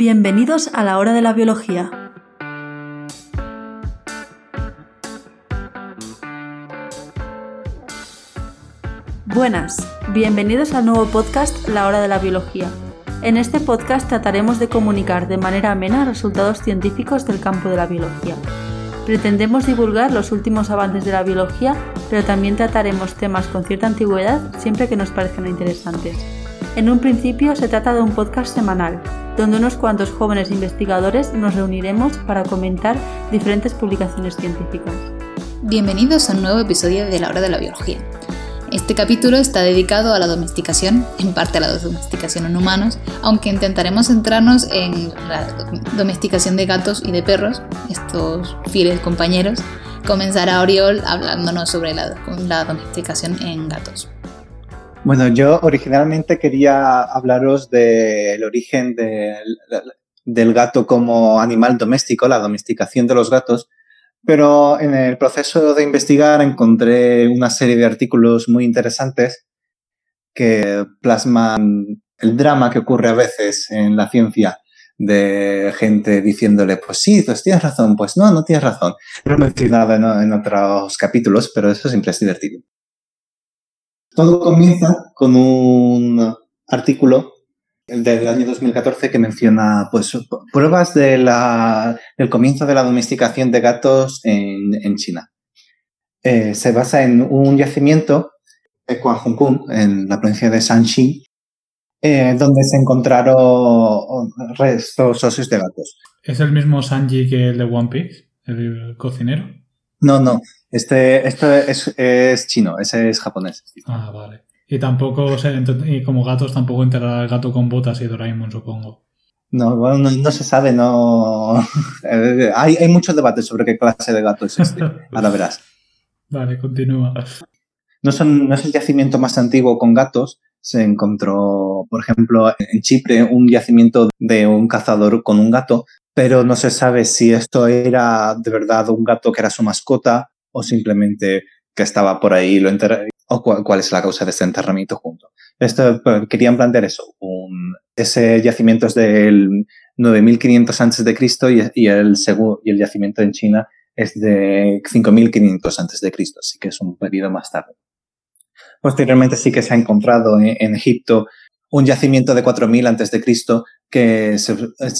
Bienvenidos a la hora de la biología. Buenas, bienvenidos al nuevo podcast La hora de la biología. En este podcast trataremos de comunicar de manera amena resultados científicos del campo de la biología. Pretendemos divulgar los últimos avances de la biología, pero también trataremos temas con cierta antigüedad siempre que nos parezcan interesantes. En un principio se trata de un podcast semanal, donde unos cuantos jóvenes investigadores nos reuniremos para comentar diferentes publicaciones científicas. Bienvenidos a un nuevo episodio de La Hora de la Biología. Este capítulo está dedicado a la domesticación, en parte a la domesticación en humanos, aunque intentaremos centrarnos en la domesticación de gatos y de perros, estos fieles compañeros. Comenzará Oriol hablándonos sobre la, la domesticación en gatos. Bueno, yo originalmente quería hablaros del origen del, del gato como animal doméstico, la domesticación de los gatos, pero en el proceso de investigar encontré una serie de artículos muy interesantes que plasman el drama que ocurre a veces en la ciencia de gente diciéndole, pues sí, pues tienes razón, pues no, no tienes razón. Lo he mencionado en, en otros capítulos, pero eso siempre es divertido. Todo comienza con un artículo del año 2014 que menciona pues, pruebas de la, del comienzo de la domesticación de gatos en, China. Eh, se basa en un yacimiento en Kuanhongkun, en la provincia de Shanxi, eh, donde se encontraron restos óseos de gatos. ¿Es el mismo Sanji que el de One Piece, el cocinero? No, no. Este, este es, es chino, ese es japonés. Ah, vale. Y tampoco, o sea, y como gatos, tampoco enterrará el gato con botas y Doraemon, supongo. No, bueno, no, no se sabe, no. hay, hay mucho debate sobre qué clase de gato es este. Ahora verás. Vale, continúa. No, son, no es el yacimiento más antiguo con gatos. Se encontró, por ejemplo, en Chipre un yacimiento de un cazador con un gato, pero no se sabe si esto era de verdad un gato que era su mascota o simplemente que estaba por ahí lo enterró, o cuál, es la causa de este enterramiento junto. Esto, querían plantear eso. Un, ese yacimiento es del 9500 antes de Cristo y, y, el, y el yacimiento en China es de 5500 antes de Cristo, así que es un periodo más tarde. Posteriormente sí que se ha encontrado en, en Egipto un yacimiento de 4000 antes de Cristo que se,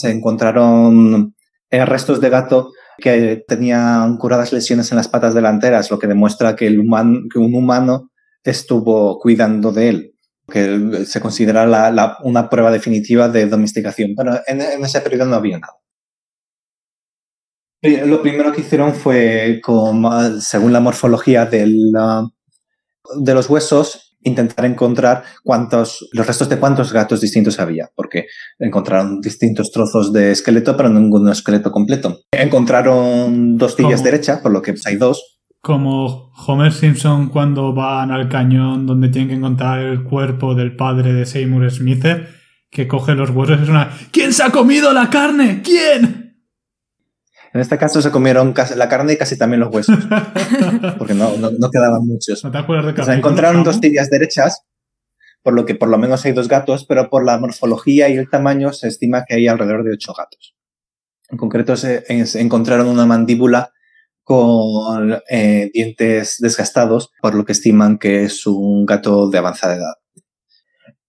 encontraron restos de gato que tenían curadas lesiones en las patas delanteras, lo que demuestra que, el humano, que un humano estuvo cuidando de él, que se considera una prueba definitiva de domesticación. Pero en, ese periodo no había nada. Lo primero que hicieron fue, según la morfología del, de los huesos, intentar encontrar cuántos, los restos de cuántos gatos distintos había, porque encontraron distintos trozos de esqueleto, pero ningún esqueleto completo. Encontraron dos tibias derechas, por lo que hay dos. Como Homer Simpson cuando van al cañón donde tienen que encontrar el cuerpo del padre de Seymour Smith, que coge los huesos, es una ¿Quién se ha comido la carne? ¿Quién? En este caso se comieron la carne y casi también los huesos, porque no, no, no quedaban muchos. ¿No te acuerdas de o sea, encontraron dos tibias derechas, por lo que por lo menos hay dos gatos, pero por la morfología y el tamaño se estima que hay alrededor de ocho gatos. En concreto se, se encontraron una mandíbula con eh, dientes desgastados, por lo que estiman que es un gato de avanzada edad.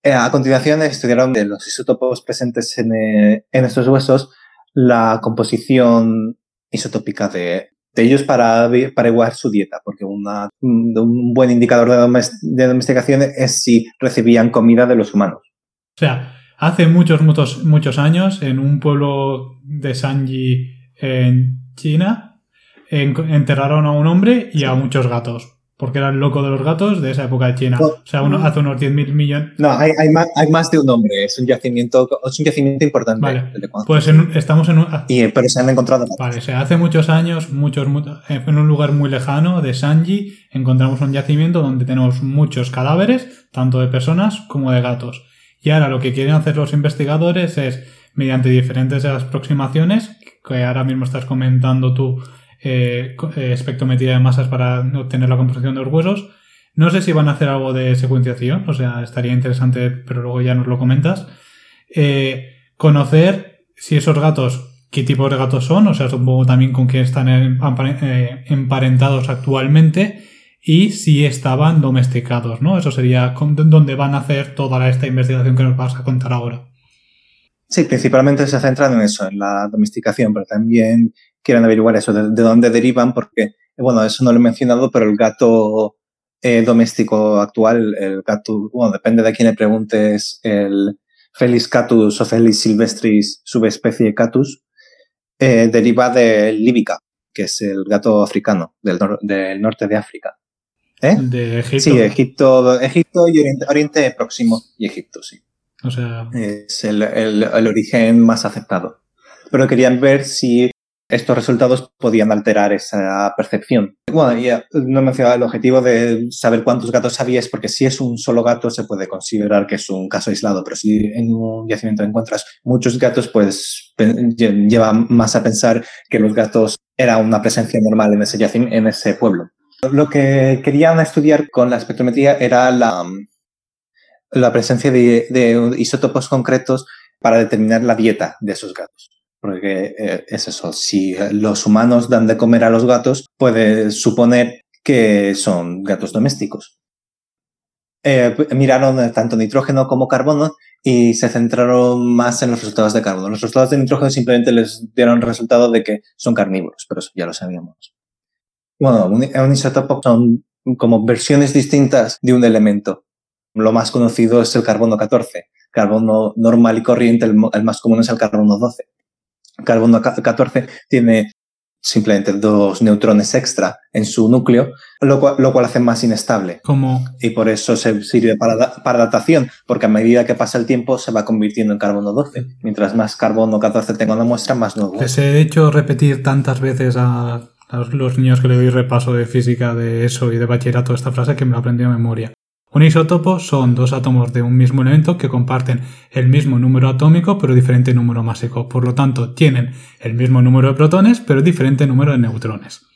Eh, a continuación estudiaron de los isótopos presentes en, eh, en estos huesos la composición isotópica de, de ellos para, para igualar su dieta, porque una, un buen indicador de, domest de domesticación es si recibían comida de los humanos. O sea, hace muchos, muchos, muchos años, en un pueblo de Sanji en China, en, enterraron a un hombre y a muchos gatos porque era el loco de los gatos de esa época de China. O sea, uno, hace unos 10.000 millones. No, hay, hay, más, hay, más, de un hombre. Es un yacimiento, es un yacimiento importante. Vale. Pues en, estamos en un. Y, pero se han encontrado. Vale, o sea, hace muchos años, muchos, en un lugar muy lejano de Sanji, encontramos un yacimiento donde tenemos muchos cadáveres, tanto de personas como de gatos. Y ahora lo que quieren hacer los investigadores es, mediante diferentes aproximaciones, que ahora mismo estás comentando tú, eh, espectrometría de masas para obtener la composición de los huesos. No sé si van a hacer algo de secuenciación, o sea, estaría interesante, pero luego ya nos lo comentas. Eh, conocer si esos gatos, qué tipo de gatos son, o sea, supongo también con quién están eh, emparentados actualmente y si estaban domesticados, ¿no? Eso sería donde van a hacer toda esta investigación que nos vas a contar ahora. Sí, principalmente se centran en eso, en la domesticación, pero también quieren averiguar eso, de, dónde derivan, porque, bueno, eso no lo he mencionado, pero el gato eh, doméstico actual, el gato, bueno, depende de quién le preguntes, el Felis catus o Felis silvestris, subespecie catus, eh, deriva de líbica, que es el gato africano del, del norte de África. ¿Eh? De Egipto. Sí, Egipto, Egipto y Oriente, Próximo y Egipto, sí. O sea. Es el, el, el, origen más aceptado. Pero querían ver si estos resultados podían alterar esa percepción. Bueno, ya no mencionaba el objetivo de saber cuántos gatos había, es porque si es un solo gato se puede considerar que es un caso aislado, pero si en un yacimiento encuentras muchos gatos, pues lleva más a pensar que los gatos era una presencia normal en ese, en ese pueblo. Lo que querían estudiar con la espectrometría era la, la presencia de, isótopos concretos para determinar la dieta de esos gatos. Porque eh, es eso, si los humanos dan de comer a los gatos, puede suponer que son gatos domésticos. Eh, miraron tanto nitrógeno como carbono y se centraron más en los resultados de carbono. Los resultados de nitrógeno simplemente les dieron el resultado de que son carnívoros, pero eso ya lo sabíamos. Bueno, un, isótopo son como versiones distintas de un elemento. Lo más conocido es el carbono 14. Carbono normal y corriente, el, más común es el carbono 12. Carbono 14 tiene simplemente dos neutrones extra en su núcleo, lo cual, lo cual hace más inestable. ¿Cómo? Y por eso se sirve para, para datación, porque a medida que pasa el tiempo se va convirtiendo en carbono 12. Mientras más carbono 14 tenga una muestra, más nuevo. Les he hecho repetir tantas veces a los niños que le doy repaso de física de eso y de bachillerato esta frase que me lo aprendí de memoria. Un isótopo son dos átomos de un mismo elemento que comparten el mismo número atómico pero diferente número másico. Por lo tanto, tienen el mismo número de protones pero diferente número de neutrones.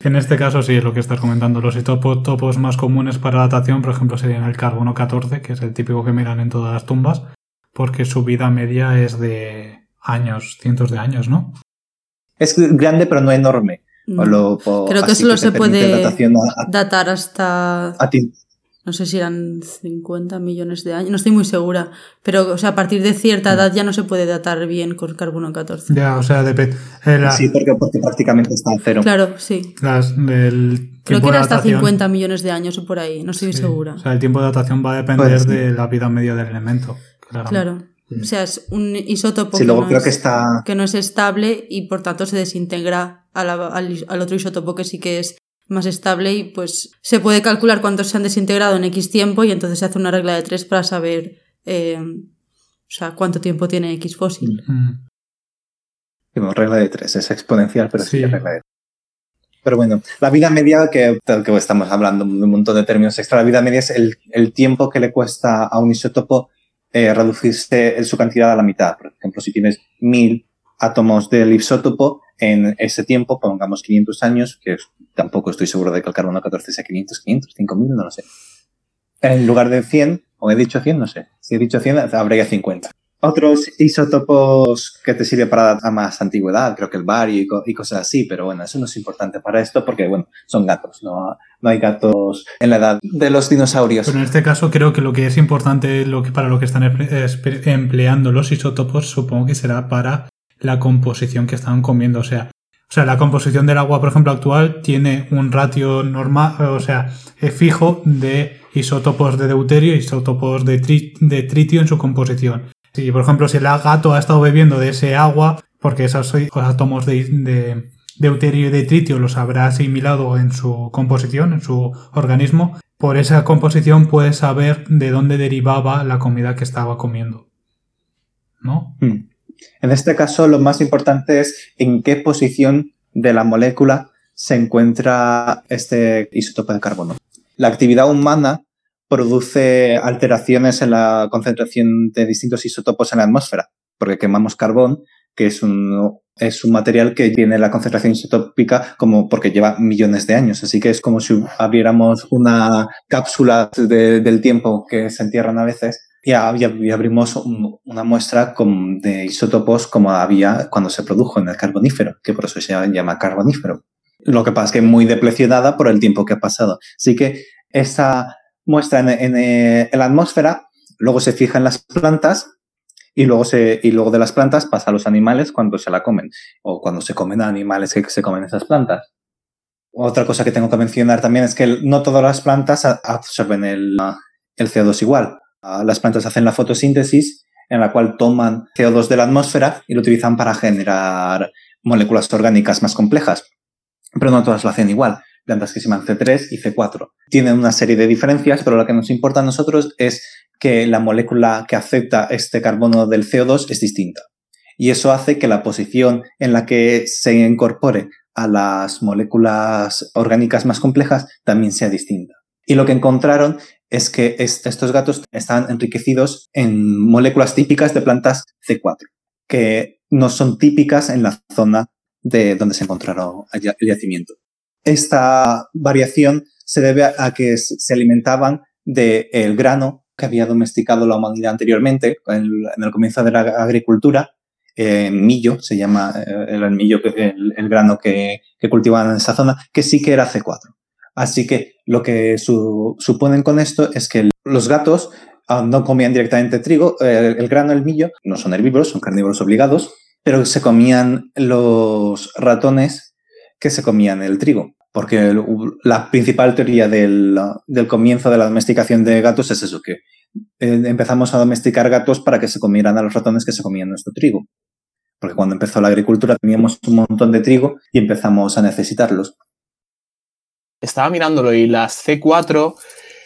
En este caso sí es lo que estás comentando. Los isótopos más comunes para datación, por ejemplo, serían el carbono 14, que es el típico que miran en todas las tumbas, porque su vida media es de años, cientos de años, ¿no? Es grande pero no enorme. Creo que solo se puede datar hasta... No sé si eran 50 millones de años, no estoy muy segura, pero o sea, a partir de cierta mm. edad ya no se puede datar bien con carbono 14. Ya, o sea, depende. Eh, sí, porque, porque, prácticamente está en cero. Claro, sí. Creo que era hasta 50 millones de años o por ahí, no estoy segura. O sea, el tiempo de datación va a depender pues de la vida media del elemento. Claro. O sea, es un isótopo que, no es, que, no es, estable y por tanto se desintegra al, otro isótopo que sí que es más estable y pues se puede calcular cuántos se han desintegrado en X tiempo y entonces se hace una regla de tres para saber eh, o sea, cuánto tiempo tiene X fósil. Mm. regla de tres, es exponencial, pero sí, regla de pero bueno, la vida media, que, que estamos hablando de un montón de términos extra, la vida media es el, el tiempo que le cuesta a un isótopo eh, reducirse su cantidad a la mitad. Por ejemplo, si tienes mil átomos del isótopo, en ese tiempo, pongamos 500 años, que tampoco estoy seguro de que el carbono 14 sea 500, 500, 5000, no lo sé. En lugar de 100, o he dicho 100, no sé. Si he dicho 100, habría 50. Otros isótopos que te sirven para más antigüedad, creo que el bario y, cosas así, pero bueno, eso no es importante para esto porque, bueno, son gatos, no, no hay gatos en la edad de los dinosaurios. Pero en este caso creo que lo que es importante lo que, para lo que están empleando los isótopos, supongo que será para la composición que están comiendo, o sea, o sea, la composición del agua, por ejemplo, actual tiene un ratio normal, o sea, fijo de isótopos de deuterio isótopos de, tritio en su composición. Si, por ejemplo, si el gato ha estado bebiendo de ese agua, porque esos átomos de, de deuterio y de tritio los habrá asimilado en su composición, en su organismo, por esa composición puede saber de dónde derivaba la comida que estaba comiendo. ¿No? Hmm. En este caso, lo más importante es en qué posición de la molécula se encuentra este isótopo de carbono. La actividad humana produce alteraciones en la concentración de distintos isótopos en la atmósfera, porque quemamos carbón, que es un, es un material que tiene la concentración isotópica como porque lleva millones de años. Así que es como si abriéramos una cápsula del tiempo que se entierran a veces y, abrimos una muestra de isótopos como había cuando se produjo en el carbonífero, que por eso se llama carbonífero. Lo que pasa es que muy deplecionada por el tiempo que ha pasado. Así que esa muestra en, en la atmósfera luego se fija en las plantas y luego, se, y luego de las plantas pasa a los animales cuando se la comen o cuando se comen a animales que se comen esas plantas. Otra cosa que tengo que mencionar también es que no todas las plantas absorben el, el CO2 igual. Las plantas hacen la fotosíntesis en la cual toman CO2 de la atmósfera y lo utilizan para generar moléculas orgánicas más complejas. Pero no todas lo hacen igual. Plantas que se llaman C3 y C4. Tienen una serie de diferencias, pero lo que nos importa a nosotros es que la molécula que acepta este carbono del CO2 es distinta. Y eso hace que la posición en la que se incorpore a las moléculas orgánicas más complejas también sea distinta. Y lo que encontraron es que estos gatos están enriquecidos en moléculas típicas de plantas C4, que no son típicas en la zona de donde se encontraron el yacimiento. Esta variación se debe a que se alimentaban del grano que había domesticado la humanidad anteriormente, en el, comienzo de la agricultura, eh, millo, se llama eh, el, millo, el, grano que, cultivaban en esa zona, que sí que era C4. Así que lo que suponen con esto es que los gatos ah, no comían directamente trigo, el grano, el millo, no son herbívoros, son carnívoros obligados, pero se comían los ratones que se comían el trigo porque la principal teoría del, comienzo de la domesticación de gatos es eso, que eh, empezamos a domesticar gatos para que se comieran a los ratones que se comían nuestro trigo. Porque cuando empezó la agricultura teníamos un montón de trigo y empezamos a necesitarlos. Estaba mirándolo y las C4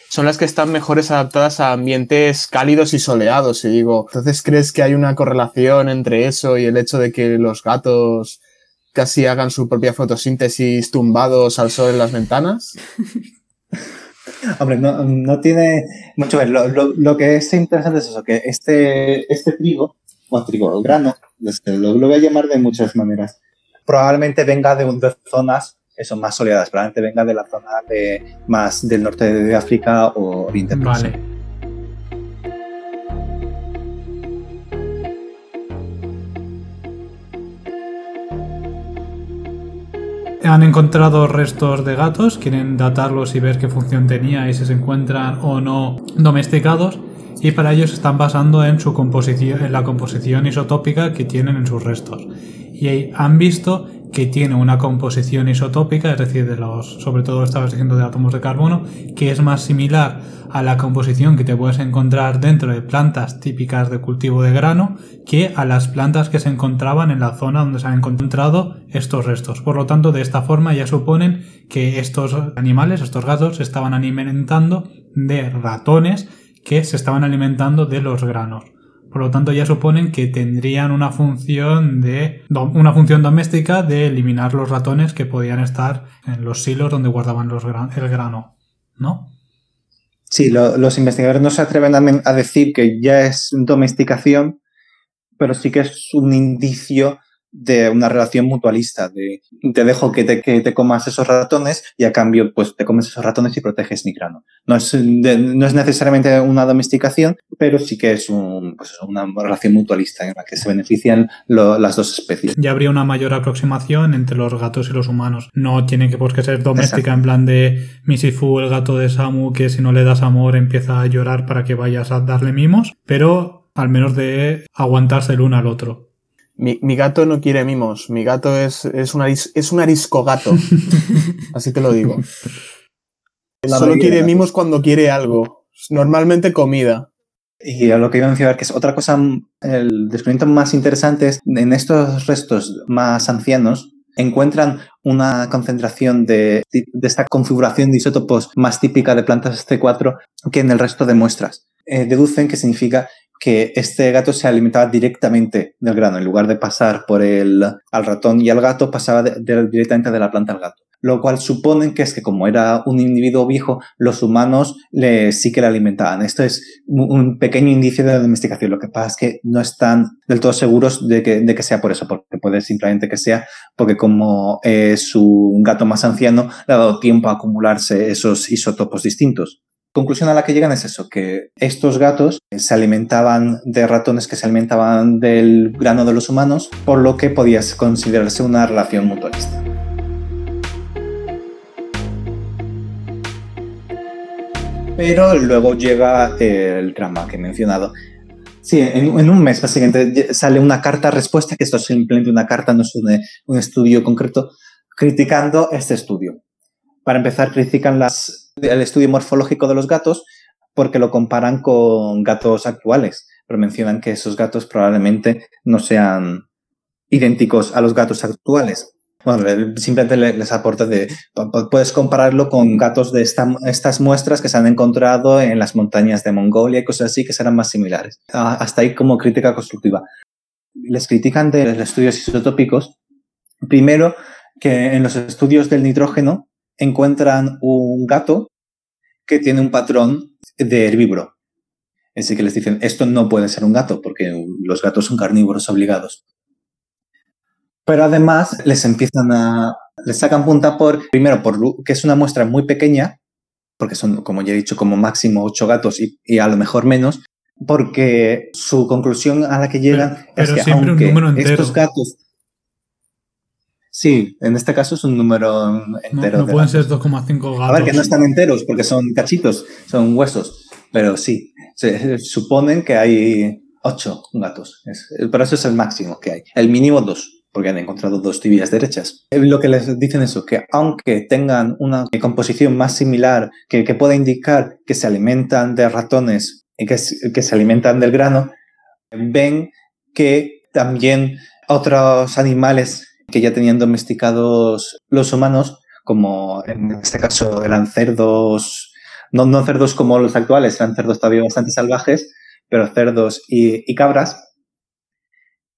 son las que están mejores adaptadas a ambientes cálidos y soleados. Y digo, entonces crees que hay una correlación entre eso y el hecho de que los gatos casi hagan su propia fotosíntesis tumbados al sol en las ventanas? Hombre, no, tiene mucho ver. Lo, que es interesante es eso, que este, este trigo, o trigo, el grano, lo, lo, voy a llamar de muchas maneras, probablemente venga de, de zonas eso, más soleadas, probablemente venga de la zona de, más del norte de África o Oriente Vale. han encontrado restos de gatos, quieren datarlos y ver qué función tenía y si se encuentran o no domesticados y para ello se están basando en su composición, en la composición isotópica que tienen en sus restos. Y han visto que tiene una composición isotópica, es decir, de los, sobre todo estabas diciendo de átomos de carbono, que es más similar a la composición que te puedes encontrar dentro de plantas típicas de cultivo de grano que a las plantas que se encontraban en la zona donde se han encontrado estos restos. Por lo tanto, de esta forma ya suponen que estos animales, estos gatos, se estaban alimentando de ratones que se estaban alimentando de los granos. Por lo tanto, ya suponen que tendrían una función de una función doméstica de eliminar los ratones que podían estar en los silos donde guardaban los el grano, ¿no? Sí, los investigadores no se atreven a, decir que ya es domesticación, pero sí que es un indicio de una relación mutualista, de te dejo que te, que te, comas esos ratones y a cambio pues te comes esos ratones y proteges mi grano. No es, no es necesariamente una domesticación, pero sí que es un, pues, una relación mutualista en la que se benefician las dos especies. Ya habría una mayor aproximación entre los gatos y los humanos. No tiene que, pues, que ser doméstica en plan de Misifu, el gato de Samu, que si no le das amor empieza a llorar para que vayas a darle mimos, pero al menos de aguantarse el uno al otro. Mi, gato no quiere mimos. Mi gato es, es, un, es un arisco gato. Así te lo digo. Solo quiere mimos cuando quiere algo. Normalmente comida. Y a lo que iba a mencionar, que es otra cosa, el descubrimiento más interesante es en estos restos más ancianos, encuentran una concentración de, de esta configuración de isótopos más típica de plantas C4 que en el resto de muestras. Eh, deducen que significa que este gato se alimentaba directamente del grano. En lugar de pasar por el al ratón y al gato, pasaba directamente de la planta al gato. Lo cual suponen que es que como era un individuo viejo, los humanos le, sí que le alimentaban. Esto es un pequeño indicio de la domesticación. Lo que pasa es que no están del todo seguros de que, de que sea por eso, porque puede simplemente que sea porque como es un gato más anciano, le ha dado tiempo a acumularse esos isótopos distintos. Conclusión a la que llegan es eso, que estos gatos se alimentaban de ratones que se alimentaban del grano de los humanos, por lo que podía considerarse una relación mutualista. Pero luego llega el drama que he mencionado. Sí, en, un mes básicamente sale una carta respuesta, que esto es simplemente una carta, no es un, un estudio concreto, criticando este estudio. Para empezar, critican las el estudio morfológico de los gatos porque lo comparan con gatos actuales, pero mencionan que esos gatos probablemente no sean idénticos a los gatos actuales. Bueno, simplemente les aporta de, puedes compararlo con gatos de estas muestras que se han encontrado en las montañas de Mongolia y cosas así que serán más similares. Ah, hasta ahí como crítica constructiva. Les critican de los estudios isotópicos. Primero, que en los estudios del nitrógeno encuentran un gato que tiene un patrón de herbívoro. Así que les dicen, esto no puede ser un gato, porque los gatos son carnívoros obligados. Pero además les empiezan a, les sacan punta por, primero, por que es una muestra muy pequeña, porque son, como ya he dicho, como máximo ocho gatos y, a lo mejor menos, porque su conclusión a la que llegan es que aunque estos gatos Sí, en este caso es un número entero. No, no pueden ser 2,5 gatos. A ver, que no están enteros porque son cachitos, son huesos, pero sí, se, suponen que hay 8 gatos. pero eso es el máximo que hay. El mínimo 2, porque han encontrado dos tibias derechas. Eh, lo que les dicen eso, que aunque tengan una composición más similar, que, que pueda indicar que se alimentan de ratones y que, que se alimentan del grano, ven que también otros animales que ya tenían domesticados los humanos, como en este caso eran cerdos, no, no cerdos como los actuales, eran cerdos todavía bastante salvajes, pero cerdos y, cabras,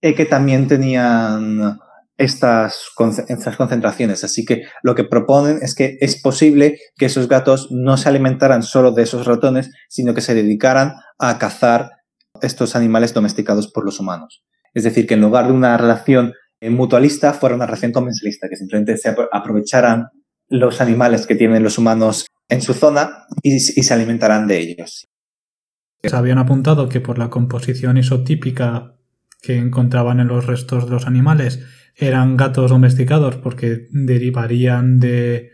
y que también tenían estas, estas concentraciones. Así que lo que proponen es que es posible que esos gatos no se alimentaran solo de esos ratones, sino que se dedicaran a cazar estos animales domesticados por los humanos. Es decir, que en lugar de una relación mutualista fuera una relación convencionalista, que simplemente se aprovecharan los animales que tienen los humanos en su zona y, se alimentarán de ellos. Se habían apuntado que por la composición isotípica que encontraban en los restos de los animales eran gatos domesticados porque derivarían de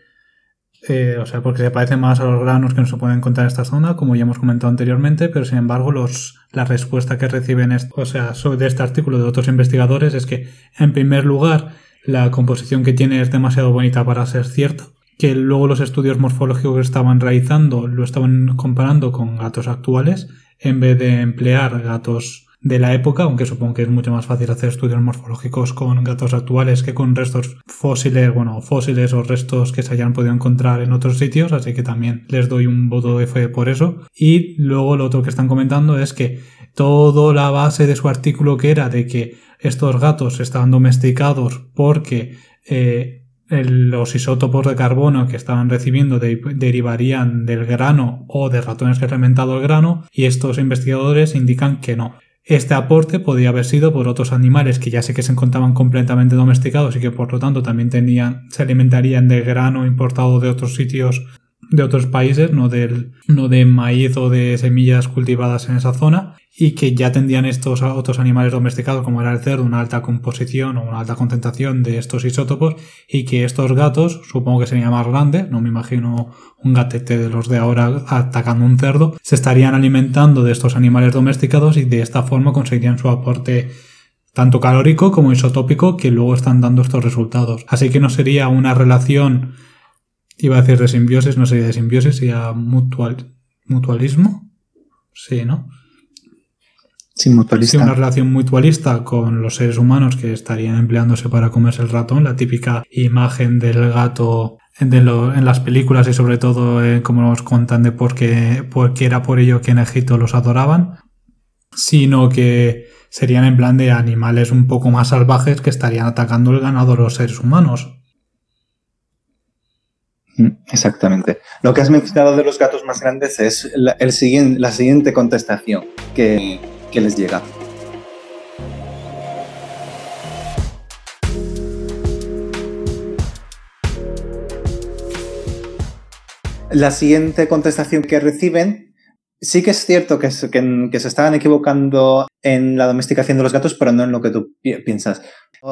eh, o sea, porque se parece más a los granos que no se pueden encontrar en esta zona, como ya hemos comentado anteriormente, pero sin embargo los, la respuesta que reciben o sea, de este artículo de otros investigadores es que, en primer lugar, la composición que tiene es demasiado bonita para ser cierto, que luego los estudios morfológicos que estaban realizando lo estaban comparando con gatos actuales, en vez de emplear gatos de la época, aunque supongo que es mucho más fácil hacer estudios morfológicos con gatos actuales que con restos fósiles, bueno, fósiles o restos que se hayan podido encontrar en otros sitios, así que también les doy un voto de fe por eso. Y luego lo otro que están comentando es que toda la base de su artículo que era de que estos gatos estaban domesticados porque eh, los isótopos de carbono que estaban recibiendo derivarían del grano o de ratones que han alimentado el grano y estos investigadores indican que no, este aporte podía haber sido por otros animales que ya sé que se encontraban completamente domesticados y que por lo tanto también tenían, se alimentarían de grano importado de otros sitios de otros países, no, del, no de maíz o de semillas cultivadas en esa zona, y que ya tendrían estos otros animales domesticados, como era el cerdo, una alta composición o una alta concentración de estos isótopos, y que estos gatos, supongo que serían más grandes, no me imagino un gatete de los de ahora atacando un cerdo, se estarían alimentando de estos animales domesticados y de esta forma conseguirían su aporte tanto calórico como isotópico que luego están dando estos resultados. Así que no sería una relación Iba a decir de simbiosis, no sería de simbiosis, sería mutual, mutualismo. Sí, ¿no? Sí, mutualista. Sí, una relación mutualista con los seres humanos que estarían empleándose para comerse el ratón, la típica imagen del gato en las películas y sobre todo eh, como nos contan de por qué, por qué era por ello que en Egipto los adoraban, sino que serían en plan de animales un poco más salvajes que estarían atacando el ganado de los seres humanos. Mm, exactamente. Lo que has mencionado de los gatos más grandes es la, el siguiente, la siguiente contestación que, les llega. La siguiente contestación que reciben, sí que es cierto que, que- se estaban equivocando en la domesticación de los gatos, pero no en lo que tú pi- piensas.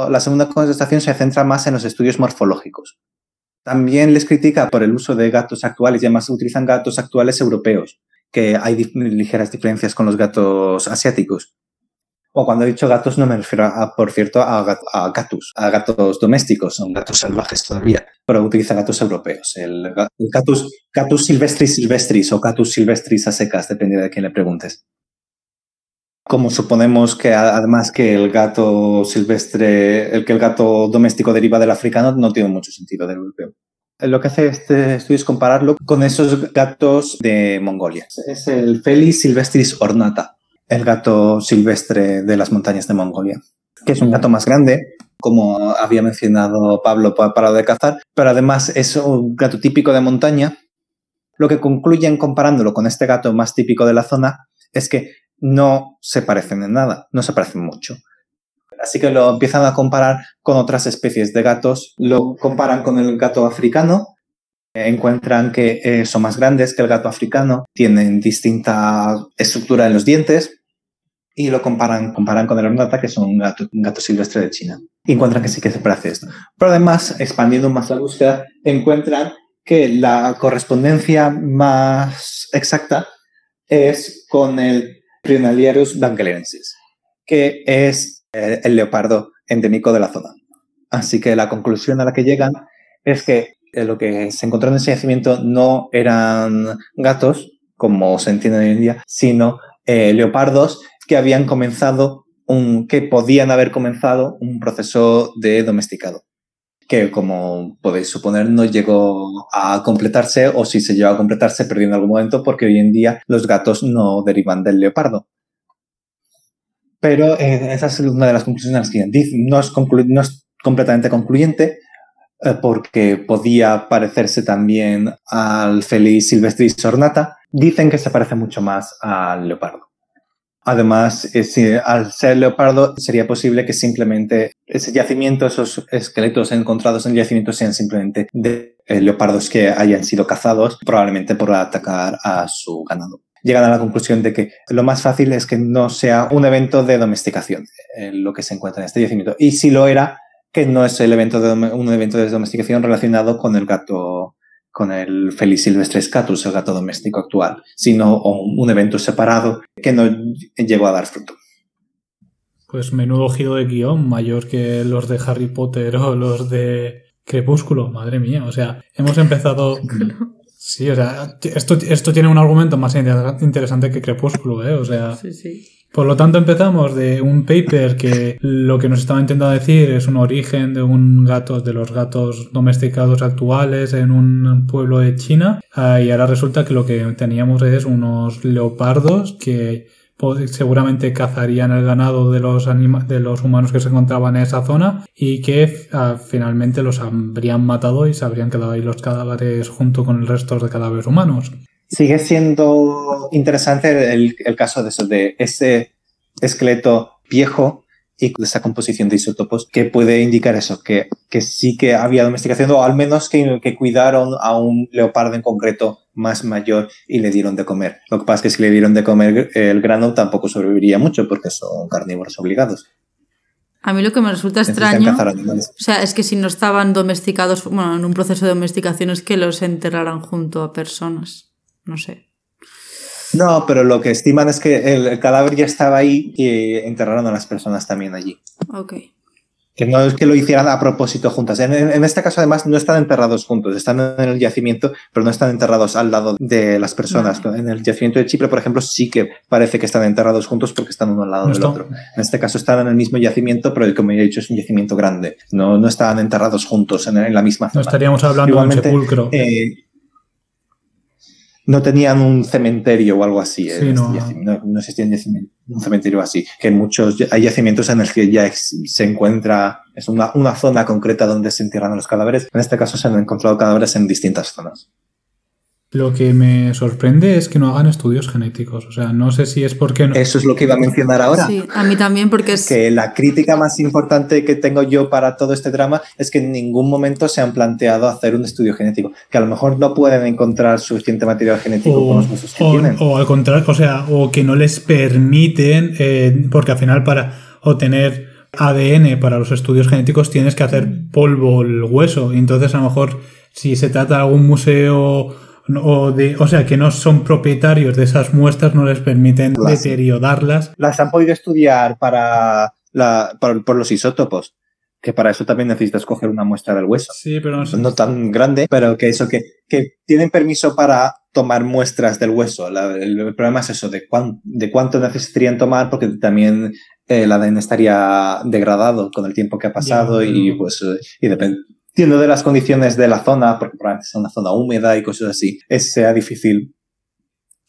La segunda contestación se centra más en los estudios morfológicos. También les critica por el uso de gatos actuales y además utilizan gatos actuales europeos, que hay ligeras diferencias con los gatos asiáticos. O cuando he dicho gatos no me refiero, a, por cierto, a, gat- a gatos, a gatos domésticos, son gatos salvajes todavía, pero utiliza gatos europeos. El, el gatus, gatus silvestris silvestris o gatus silvestris a secas, depende de quién le preguntes. Como suponemos que además que el gato silvestre, el que el gato doméstico deriva del africano, no tiene mucho sentido del europeo. Lo que hace este estudio es compararlo con esos gatos de Mongolia. Es el Felis silvestris ornata, el gato silvestre de las montañas de Mongolia, que es un gato más grande, como había mencionado Pablo pa- para de cazar, pero además es un gato típico de montaña. Lo que concluyen comparándolo con este gato más típico de la zona es que no se parecen en nada, no se parecen mucho. Así que lo empiezan a comparar con otras especies de gatos, lo comparan con el gato africano, encuentran que eh, son más grandes que el gato africano, tienen distinta estructura en los dientes y lo comparan, comparan con el ornata, que es un gato, un gato silvestre de China. Y encuentran que sí que se parece esto. Pero además, expandiendo más la búsqueda, encuentran que la correspondencia más exacta es con el Prunalierus bangelensis, que es eh, el leopardo endémico de la zona. Así que la conclusión a la que llegan es que eh, lo que se encontró en ese yacimiento no eran gatos, como se entiende hoy en día, sino eh, leopardos que habían comenzado un, que podían haber comenzado un proceso de domesticado que como podéis suponer no llegó a completarse o si se llegó a completarse perdió en algún momento porque hoy en día los gatos no derivan del leopardo. Pero eh, esa es una de las conclusiones que dice, no es, no es completamente concluyente eh, porque podía parecerse también al Felis silvestris ornata. Dicen que se parece mucho más al leopardo. Además, si- al ser leopardo, sería posible que simplemente ese yacimiento, esos esqueletos encontrados en el yacimiento sean simplemente de eh, leopardos que hayan sido cazados, probablemente por atacar a su ganado. Llegan a la conclusión de que lo más fácil es que no sea un evento de domesticación eh, lo que se encuentra en este yacimiento. Y si lo era, que no es el evento de, un evento de domesticación relacionado con el gato con el Felis silvestris catus, el gato doméstico actual, sino un evento separado que no llegó a dar fruto. Pues menudo giro de guion, mayor que los de Harry Potter o los de Crepúsculo, madre mía. O sea, hemos empezado. Sí, o sea, esto, esto tiene un argumento más inter- interesante que Crepúsculo, ¿eh? O sea. Sí, sí. Por lo tanto, empezamos de un paper que lo que nos estaba intentando decir es un origen de un gato, de los gatos domesticados actuales en un pueblo de China, ah, y ahora resulta que lo que teníamos es unos leopardos que seguramente cazarían el ganado de los anima- de los humanos que se encontraban en esa zona y que ah, finalmente los habrían matado y se habrían quedado ahí los cadáveres junto con el resto de cadáveres humanos. Sigue siendo interesante el, el caso de eso, de ese esqueleto viejo y de esa composición de isótopos que puede indicar eso, que, que sí que había domesticación o al menos que, que cuidaron a un leopardo en concreto más mayor y le dieron de comer. Lo que pasa es que si le dieron de comer el grano tampoco sobreviviría mucho porque son carnívoros obligados. A mí lo que me resulta extraño, o sea, es que si no estaban domesticados, bueno, en un proceso de domesticación es que los enterraran junto a personas. No sé. No, pero lo que estiman es que el, el cadáver ya estaba ahí y enterraron a las personas también allí. Ok. Que no es que lo hicieran a propósito juntas. En, en- en este caso, además, no están enterrados juntos. Están en el yacimiento, pero no están enterrados al lado de las personas. En el yacimiento de Chipre, por ejemplo, sí que parece que están enterrados juntos porque están uno al lado No del está- otro. En este caso están en el mismo yacimiento, pero como ya he dicho, es un yacimiento grande. No, no estaban enterrados juntos en, en la misma No zona. estaríamos hablando Igualmente, de un sepulcro. Eh, no tenían un cementerio o algo así. Sí, en no. no, no existía un, cementerio así. Que en muchos hay yacimientos en el que ya se encuentra, es una, una zona concreta donde se entierran los cadáveres. En este caso se han encontrado cadáveres en distintas zonas. Lo que me sorprende es que no hagan estudios genéticos. O sea, no sé si es porque no. Eso es lo que iba a mencionar ahora. Sí, a mí también, porque es. Que la crítica más importante que tengo yo para todo este drama es que en ningún momento se han planteado hacer un estudio genético. Que a lo mejor no pueden encontrar suficiente material genético o, con los huesos que o- tienen. o al contrario, o sea, o que no les permiten, eh, porque al final para obtener ADN para los estudios genéticos tienes que hacer polvo el hueso. Y entonces a lo mejor si se trata de algún museo o de, o sea, que no son propietarios de esas muestras, no les permiten Las- deteriorarlas. Las han podido estudiar para, la, por, por los isótopos. Que para eso también necesitas coger una muestra del hueso. Sí, pero no tan grande, pero que eso, que, que tienen permiso para tomar muestras del hueso. La- el, el problema es eso, de, cuán- de cuánto necesitarían tomar, porque también eh, el ADN estaría degradado con el tiempo que ha pasado Ya, y pues, eh, y dependiendo de las condiciones de la zona, porque probablemente sea una zona húmeda y cosas así, es, sea difícil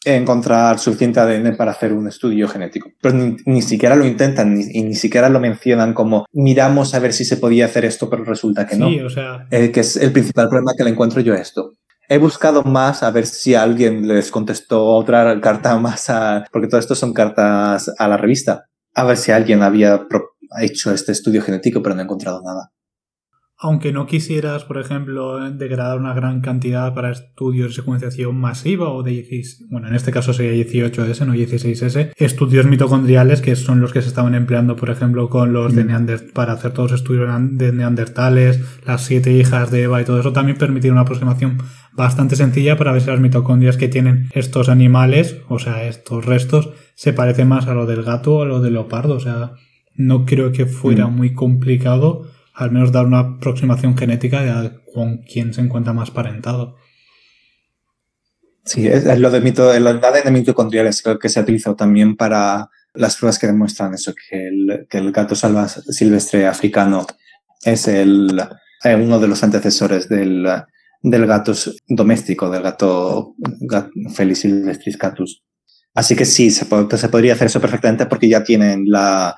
encontrar suficiente ADN para hacer un estudio genético. Pero ni, ni siquiera lo intentan, ni, y ni siquiera lo mencionan como miramos a ver si se podía hacer esto, pero resulta que no. Sí, o sea, Eh, que es el principal problema que le encuentro yo a esto. He buscado más a ver si alguien les contestó otra carta más a, porque todo esto son cartas a la revista, a ver si alguien había hecho este estudio genético, pero no he encontrado nada. Aunque no quisieras, por ejemplo, degradar una gran cantidad para estudios de secuenciación masiva o de 16, bueno, en este caso sería 18S, no 16S, estudios mitocondriales que son los que se estaban empleando, por ejemplo, con los de Mm. Neander para hacer todos los estudios de neandertales, las siete hijas de Eva y todo eso, también permitir una aproximación bastante sencilla para ver si las mitocondrias que tienen estos animales, o sea, estos restos, se parecen más a lo del gato o a lo del leopardo, o sea, no creo que fuera Mm. muy complicado al menos dar una aproximación genética de con quién se encuentra más parentado. Sí, es, es lo de mito, el ADN mitocondrial es que se ha utilizado también para las pruebas que demuestran eso, que el, que el gato salva silvestre africano es el, eh, uno de los antecesores del, del gato doméstico, del gato, gat- Felis silvestris catus. Así que sí, se, se podría hacer eso perfectamente porque ya tienen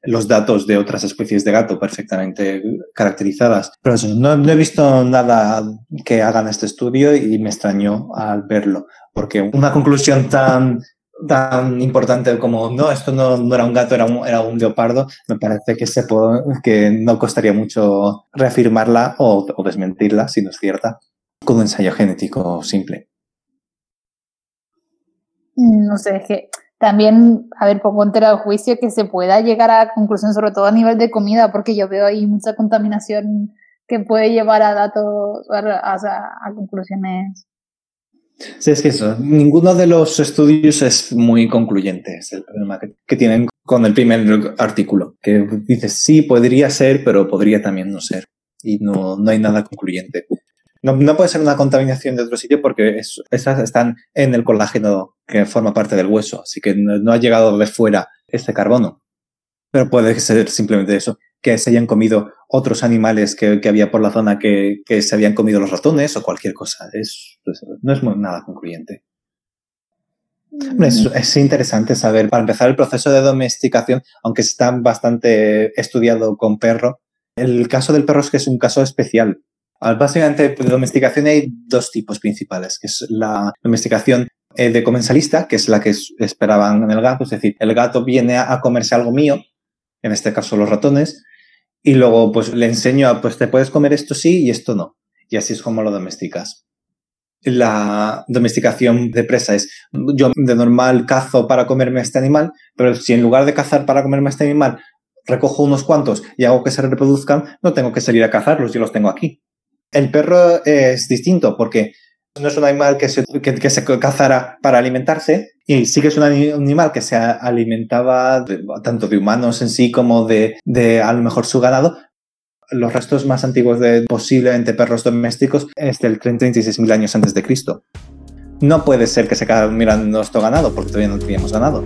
los datos de otras especies de gato perfectamente caracterizadas. No, he visto nada que hagan este estudio y me extrañó al verlo, porque una conclusión tan, tan importante como no, esto no, era un gato, era un, leopardo, me parece que no costaría mucho reafirmarla o, o desmentirla si no es cierta con un ensayo genético simple. No sé, es que también, a ver, pongo entero al juicio que se pueda llegar a conclusión, sobre todo a nivel de comida, porque yo veo ahí mucha contaminación que puede llevar a datos, a, a- a conclusiones. Sí, es que eso, ninguno de los estudios es muy concluyente, es el problema que, que tienen con el primer artículo, que dices, sí, podría ser, pero podría también no ser, y no, no hay nada concluyente. No, no puede ser una contaminación de otro sitio porque es- esas están en el colágeno que forma parte del hueso, así que no, no ha llegado de fuera este carbono. Pero puede ser simplemente eso, que se hayan comido otros animales que, que había por la zona que, que se habían comido los ratones o cualquier cosa. Es, pues, no es nada concluyente. Hombre, Es, es interesante saber, para empezar el proceso de domesticación, aunque está bastante estudiado con perro, el caso del perro es que es un caso especial. Básicamente, de domesticación hay dos tipos principales, que es la domesticación eh, de comensalista, que es la que es- esperaban en el gato, es decir, el gato viene a, a comerse algo mío, en este caso los ratones, y luego pues le enseño a, pues te puedes comer esto sí y esto no. Y así es como lo domesticas. La domesticación de presa es, yo de normal cazo para comerme a este animal, pero si en lugar de cazar para comerme a este animal, recojo unos cuantos y hago que se reproduzcan, no tengo que salir a cazarlos, yo los tengo aquí. El perro es distinto porque no es un animal que se, que, se cazara para alimentarse y sí que es un ani- un animal que se alimentaba tanto de humanos en sí como de, de a lo mejor su ganado. Los restos más antiguos de posiblemente perros domésticos es del 36.000 años antes de Cristo. No puede ser que se mirando nuestro ganado porque todavía no teníamos ganado.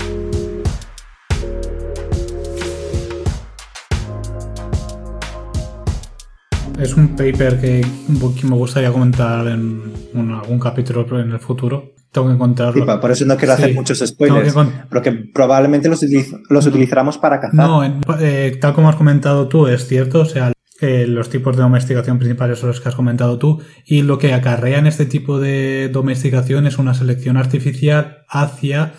Es un paper que, que me gustaría comentar en un- algún capítulo en el futuro. Tengo que Sí, encontrarlo. pa- por eso no quiero hacer Sí. muchos spoilers, que porque probablemente los, utiliz- los utilizaremos para cazar. No, en- eh, tal como has comentado tú, es cierto. O sea, eh, los tipos de domesticación principales son los que has comentado tú, y lo que acarrea en este tipo de domesticación es una selección artificial hacia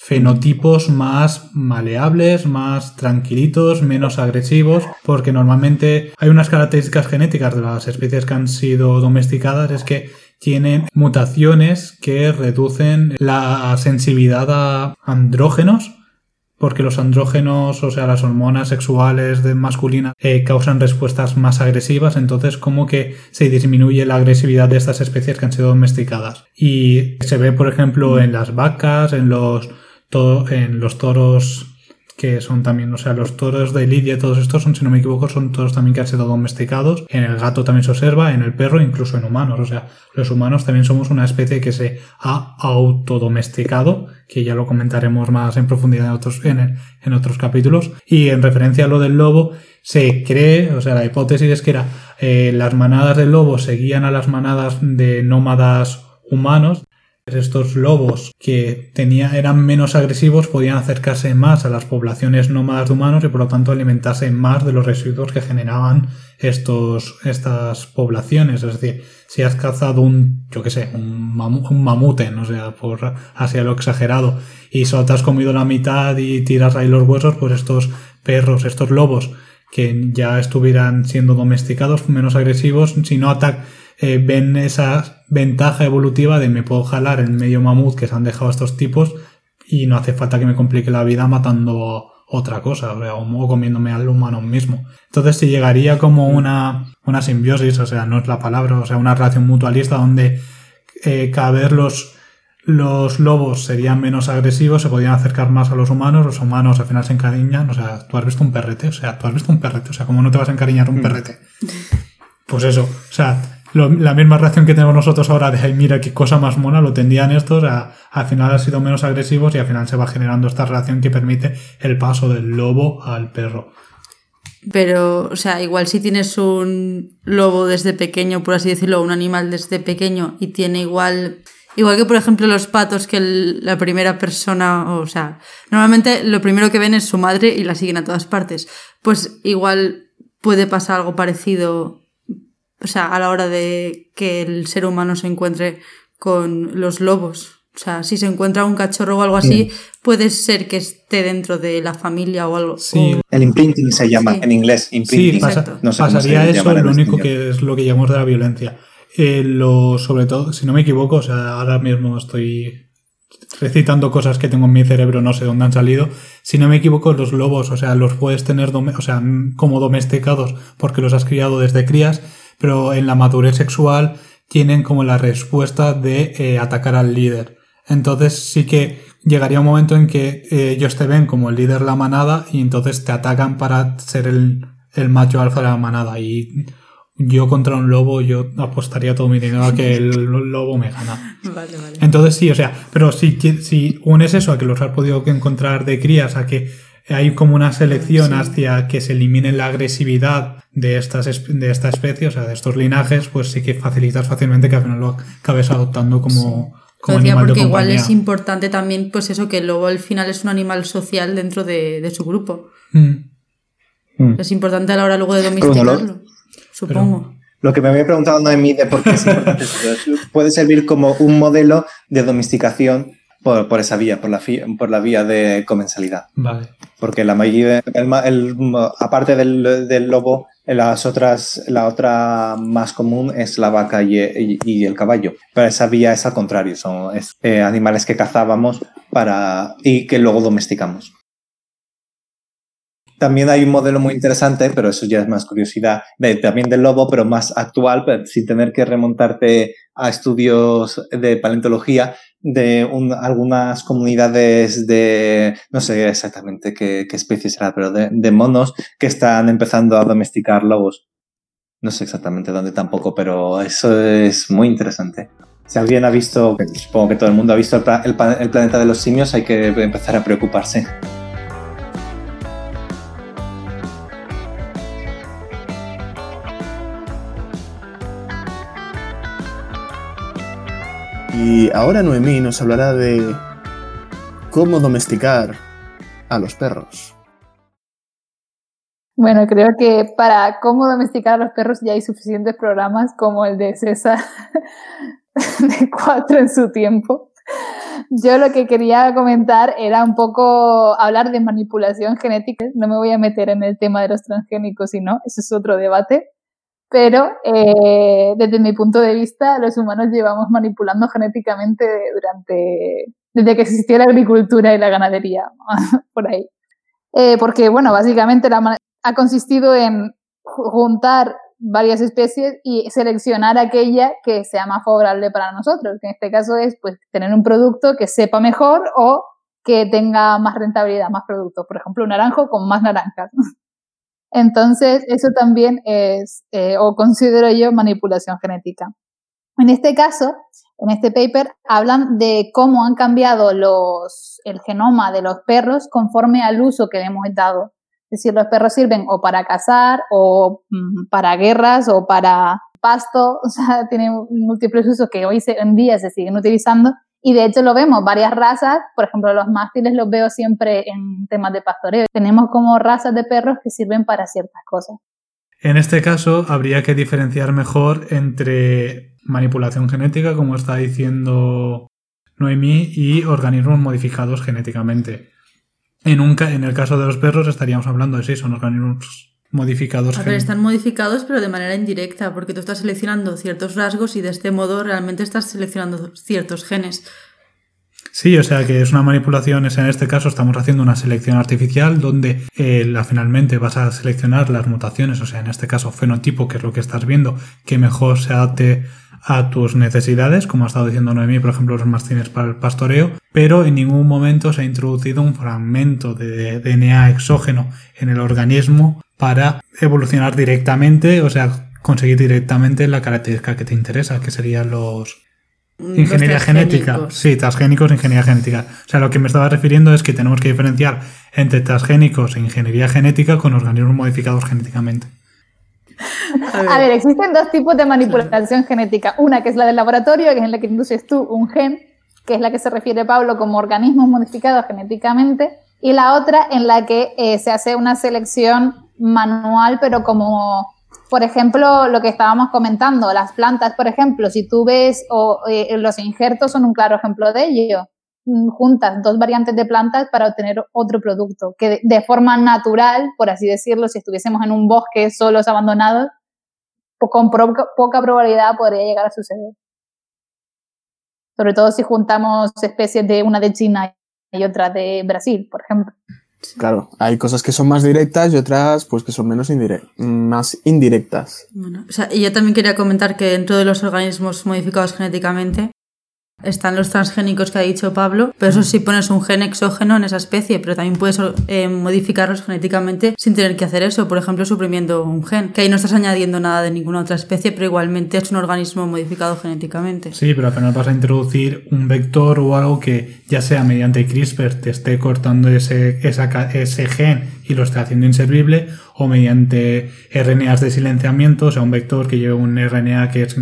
fenotipos más maleables, más tranquilitos, menos agresivos, porque normalmente hay unas características genéticas de las especies que han sido domesticadas, es que tienen mutaciones que reducen la sensibilidad a andrógenos porque los andrógenos, o sea, las hormonas sexuales de masculinas, eh, causan respuestas más agresivas, entonces como que se disminuye la agresividad de estas especies que han sido domesticadas. Y se ve, por ejemplo, en las vacas, en los, en los toros que son también, o sea, los toros de Lidia, todos estos son, si no me equivoco, son toros también que han sido domesticados. En el gato también se observa, en el perro, incluso en humanos. O sea, los humanos también somos una especie que se ha autodomesticado, que ya lo comentaremos más en profundidad en otros, en otros capítulos. Y en referencia a lo del lobo, se cree, o sea, la hipótesis es que era, eh, las manadas del lobo seguían a las manadas de nómadas humanos estos lobos que tenía, eran menos agresivos podían acercarse más a las poblaciones nómadas de humanos y por lo tanto alimentarse más de los residuos que generaban estos, estas poblaciones. Es decir, si has cazado un, yo qué sé, un, mamute, no sea, por hacia lo exagerado, y solo te has comido la mitad y tiras ahí los huesos, pues estos perros, estos lobos que ya estuvieran siendo domesticados, menos agresivos, si no atacan eh, ven esa ventaja evolutiva de me puedo jalar el medio mamut que se han dejado estos tipos y no hace falta que me complique la vida matando otra cosa, o, sea, o comiéndome al humano mismo. Entonces si llegaría como una, una simbiosis, o sea, no es la palabra, o sea, una relación mutualista donde eh, cada vez los, los lobos serían menos agresivos, se podían acercar más a los humanos, los humanos al final se encariñan, o sea, tú has visto un perrete, o sea, tú has visto un perrete, o sea, ¿cómo no te vas a encariñar un mm. perrete? Pues eso, o sea, la misma reacción que tenemos nosotros ahora de, ay, mira qué cosa más mona, lo tendrían estos, al final han sido menos agresivos y al final se va generando esta reacción que permite el paso del lobo al perro. Pero, o sea, igual si tienes un lobo desde pequeño, por así decirlo, un animal desde pequeño y tiene igual, igual que por ejemplo los patos que la primera persona, o sea, normalmente lo primero que ven es su madre y la siguen a todas partes. Pues igual puede pasar algo parecido o sea, a la hora de que el ser humano se encuentre con los lobos. O sea, si se encuentra un cachorro o algo así, puede ser que esté dentro de la familia o algo. Sí. El imprinting se llama en inglés. Imprinting. Sí, pasa, pasaría eso, lo único que es lo que llamamos de la violencia. Eh, lo, sobre todo, si no me equivoco, o sea, ahora mismo estoy recitando cosas que tengo en mi cerebro, no sé dónde han salido. Si no me equivoco, los lobos, o sea, los puedes tener o sea, como domesticados porque los has criado desde crías, pero en la madurez sexual tienen como la respuesta de eh, atacar al líder. Entonces sí que llegaría un momento en que eh, ellos te ven como el líder de la manada y entonces te atacan para ser el, el macho alfa de la manada. Y yo contra un lobo, yo apostaría todo mi dinero a que el lobo me gana. Vale, vale. Entonces sí, o sea, pero si, si unes eso a que los has podido encontrar de crías, a que hay como una selección hacia que se elimine la agresividad de, estas, de esta especie, o sea, de estos linajes, pues sí que facilitas fácilmente que al final lo acabes adoptando como, como animal porque igual es importante también, pues eso, que el lobo al final es un animal social dentro de, su grupo. Mm. Mm. Es importante a la hora luego de domesticarlo, supongo. Lo que me había preguntado Noemí de por qué es importante puede servir como un modelo de domesticación por, esa vía, por la, por la vía de comensalidad. Vale. Porque la mayoría, el, aparte del, lobo, las otras, la otra más común es la vaca y, el caballo. Pero esa vía es al contrario, son eh, animales que cazábamos para, y que luego domesticamos. También hay un modelo muy interesante, pero eso ya es más curiosidad, también del lobo, pero más actual, sin tener que remontarte a estudios de paleontología, de algunas comunidades de, no sé exactamente qué, qué especie será, pero de, monos que están empezando a domesticar lobos. No sé exactamente dónde tampoco, pero eso es muy interesante. Si alguien ha visto, supongo que todo el mundo ha visto el planeta de los simios, hay que empezar a preocuparse. Y ahora Noemí nos hablará de cómo domesticar a los perros. Bueno, creo que para cómo domesticar a los perros ya hay suficientes programas como el de César de cuatro en su tiempo. Yo lo que quería comentar era un poco hablar de manipulación genética. No me voy a meter en el tema de los transgénicos, sino ese es otro debate. Pero eh, desde mi punto de vista, los humanos llevamos manipulando genéticamente durante desde que existió la agricultura y la ganadería, por ahí. Eh, porque, bueno, básicamente la, ha consistido en juntar varias especies y seleccionar aquella que sea más favorable para nosotros, que en este caso es pues tener un producto que sepa mejor o que tenga más rentabilidad, más productos, por ejemplo, un naranjo con más naranjas. Entonces, eso también es, eh, o considero yo, manipulación genética. En este caso, en este paper, hablan de cómo han cambiado los, el genoma de los perros conforme al uso que le hemos dado. Es decir, los perros sirven o para cazar, o mm, para guerras, o para pasto, o sea, tienen múltiples usos que hoy en día se siguen utilizando. Y de hecho lo vemos, varias razas, por ejemplo, los mástiles los veo siempre en temas de pastoreo. Tenemos como razas de perros que sirven para ciertas cosas. En este caso, habría que diferenciar mejor entre manipulación genética, como está diciendo Noemí, y organismos modificados genéticamente. En, un, en el caso de los perros estaríamos hablando de sí, son organismos modificados. A ver, están modificados pero de manera indirecta, porque tú estás seleccionando ciertos rasgos y de este modo realmente estás seleccionando ciertos genes. Sí, o sea que es una manipulación, en este caso estamos haciendo una selección artificial donde eh, finalmente vas a seleccionar las mutaciones, o sea, en este caso fenotipo, que es lo que estás viendo, que mejor se adapte a tus necesidades, como ha estado diciendo Noemí, por ejemplo, los mastines para el pastoreo, pero en ningún momento se ha introducido un fragmento de DNA exógeno en el organismo para evolucionar directamente, o sea, conseguir directamente la característica que te interesa, que serían los ingeniería genética. Sí, transgénicos e ingeniería genética. O sea, lo que me estaba refiriendo es que tenemos que diferenciar entre transgénicos e ingeniería genética con organismos modificados genéticamente. A ver. existen dos tipos de manipulación genética. Una que es la del laboratorio, que es en la que induces tú un gen, que es la que se refiere Pablo como organismos modificados genéticamente, y la otra en la que eh, se hace una selección manual, pero como, por ejemplo, lo que estábamos comentando, las plantas, por ejemplo, si tú ves, o eh, los injertos son un claro ejemplo de ello mm, juntas dos variantes de plantas para obtener otro producto, que de forma natural, por así decirlo, si estuviésemos en un bosque solos abandonados, con poca probabilidad podría llegar a suceder. Sobre todo si juntamos especies de una de China y otra de Brasil, por ejemplo. Claro, hay cosas que son más directas y otras pues que son menos más indirectas. Bueno, o sea, y yo también quería comentar que dentro de los organismos modificados genéticamente están los transgénicos que ha dicho Pablo, pero eso sí pones un gen exógeno en esa especie, pero también puedes eh, modificarlos genéticamente sin tener que hacer eso, por ejemplo, suprimiendo un gen, que ahí no estás añadiendo nada de ninguna otra especie, pero igualmente es un organismo modificado genéticamente. Sí, pero al final vas a introducir un vector o algo que ya sea mediante CRISPR te esté cortando ese, ese gen y lo esté haciendo inservible, o mediante RNAs de silenciamiento, o sea, un vector que lleve un RNA que es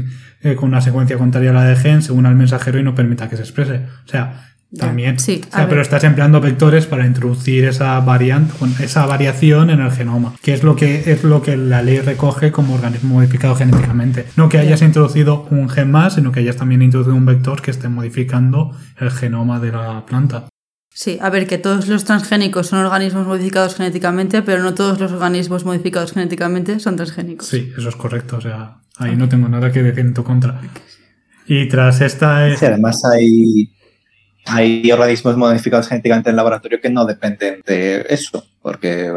eh, con una secuencia contraria a la de gen según al mensajero y no permita que se exprese. O sea, también. Sí, pero estás empleando vectores para introducir esa variante, esa variación en el genoma, que es lo que es lo que la ley recoge como organismo modificado genéticamente. No que hayas introducido un gen más, sino que hayas también introducido un vector que esté modificando el genoma de la planta. Sí, a ver, que todos los transgénicos son organismos modificados genéticamente, pero no todos los organismos modificados genéticamente son transgénicos. Sí, eso es correcto. O sea, Ahí no tengo nada que decir en tu contra. Y tras esta... Sí, además hay, hay organismos modificados genéticamente en el laboratorio que no dependen de eso, porque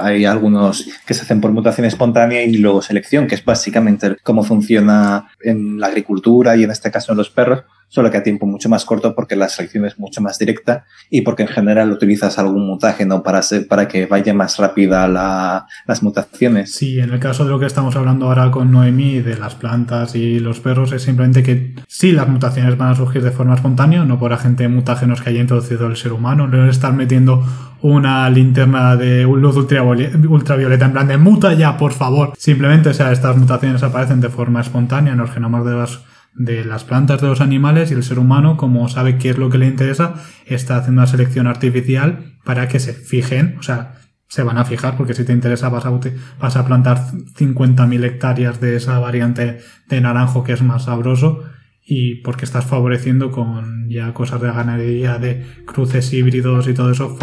hay algunos que se hacen por mutación espontánea y luego selección, que es básicamente cómo funciona en la agricultura y en este caso en los perros, solo que a tiempo mucho más corto porque la selección es mucho más directa y porque en general utilizas algún mutágeno para, para que vaya más rápida la, las mutaciones. Sí, en el caso de lo que estamos hablando ahora con Noemí, de las plantas y los perros, es simplemente que sí, las mutaciones van a surgir de forma espontánea, no por agente de mutágenos que haya introducido el ser humano, no estar metiendo una linterna de luz ultravioleta en plan de muta ya, por favor. Simplemente, o sea, estas mutaciones aparecen de forma espontánea en los genomas de las de las plantas, de los animales y el ser humano, como sabe qué es lo que le interesa, está haciendo una selección artificial para que se fijen, o sea, se van a fijar, porque si te interesa vas a, vas a plantar 50.000 hectáreas de esa variante de naranjo que es más sabroso y porque estás favoreciendo con ya cosas de ganadería, de cruces híbridos y todo eso,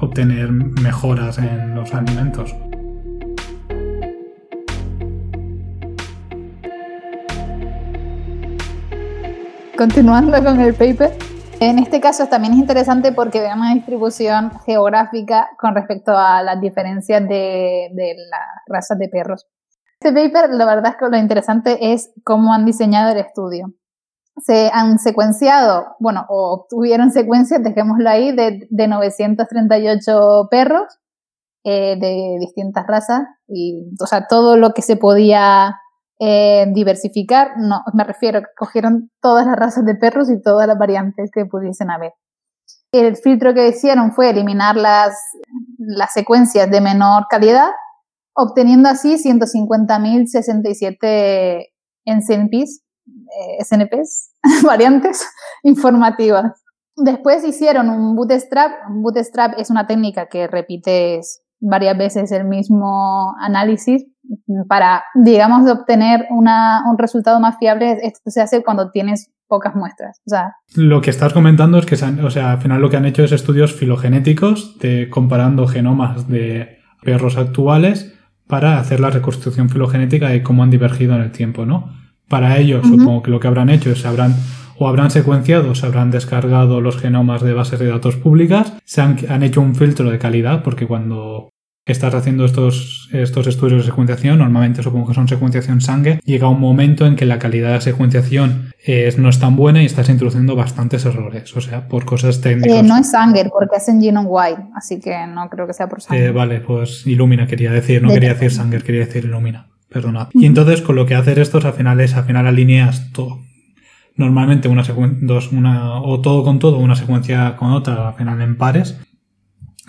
obtener mejoras en los alimentos. Continuando con el paper, en este caso también es interesante porque ve una distribución geográfica con respecto a las diferencias de, de las razas de perros. Este paper, la verdad es que lo interesante es cómo han diseñado el estudio se han secuenciado, bueno, obtuvieron secuencias, dejémoslo ahí, de, de 938 perros eh, de distintas razas, y, o sea, todo lo que se podía eh, diversificar, no, me refiero que cogieron todas las razas de perros y todas las variantes que pudiesen haber. El filtro que hicieron fue eliminar las, las secuencias de menor calidad, obteniendo así 150.067 NCNPs eh, SNPs, variantes informativas. Después hicieron un bootstrap. Un bootstrap es una técnica que repites varias veces el mismo análisis para, digamos, obtener una, un resultado más fiable. Esto se hace cuando tienes pocas muestras. O sea, lo que estás comentando es que, o sea, al final lo que han hecho es estudios filogenéticos de comparando genomas de perros actuales para hacer la reconstrucción filogenética de cómo han divergido en el tiempo, ¿no? Para ellos, supongo que lo que habrán hecho es habrán o habrán secuenciado, se habrán descargado los genomas de bases de datos públicas, se han, han, hecho un filtro de calidad, porque cuando estás haciendo estos, estos estudios de secuenciación, normalmente supongo que son secuenciación sangue, llega un momento en que la calidad de la secuenciación es, no es tan buena y estás introduciendo bastantes errores, o sea, por cosas técnicas. Eh, no es Sanger, porque hacen genome wide, así que no creo que sea por Sanger. Eh, vale, pues Illumina quería decir, no quería decir Sanger, quería decir Illumina. Perdona. Y entonces con lo que hacer estos al final es, al final alineas todo. Normalmente una secuencia, una, o todo con todo, una secuencia con otra, al final en pares.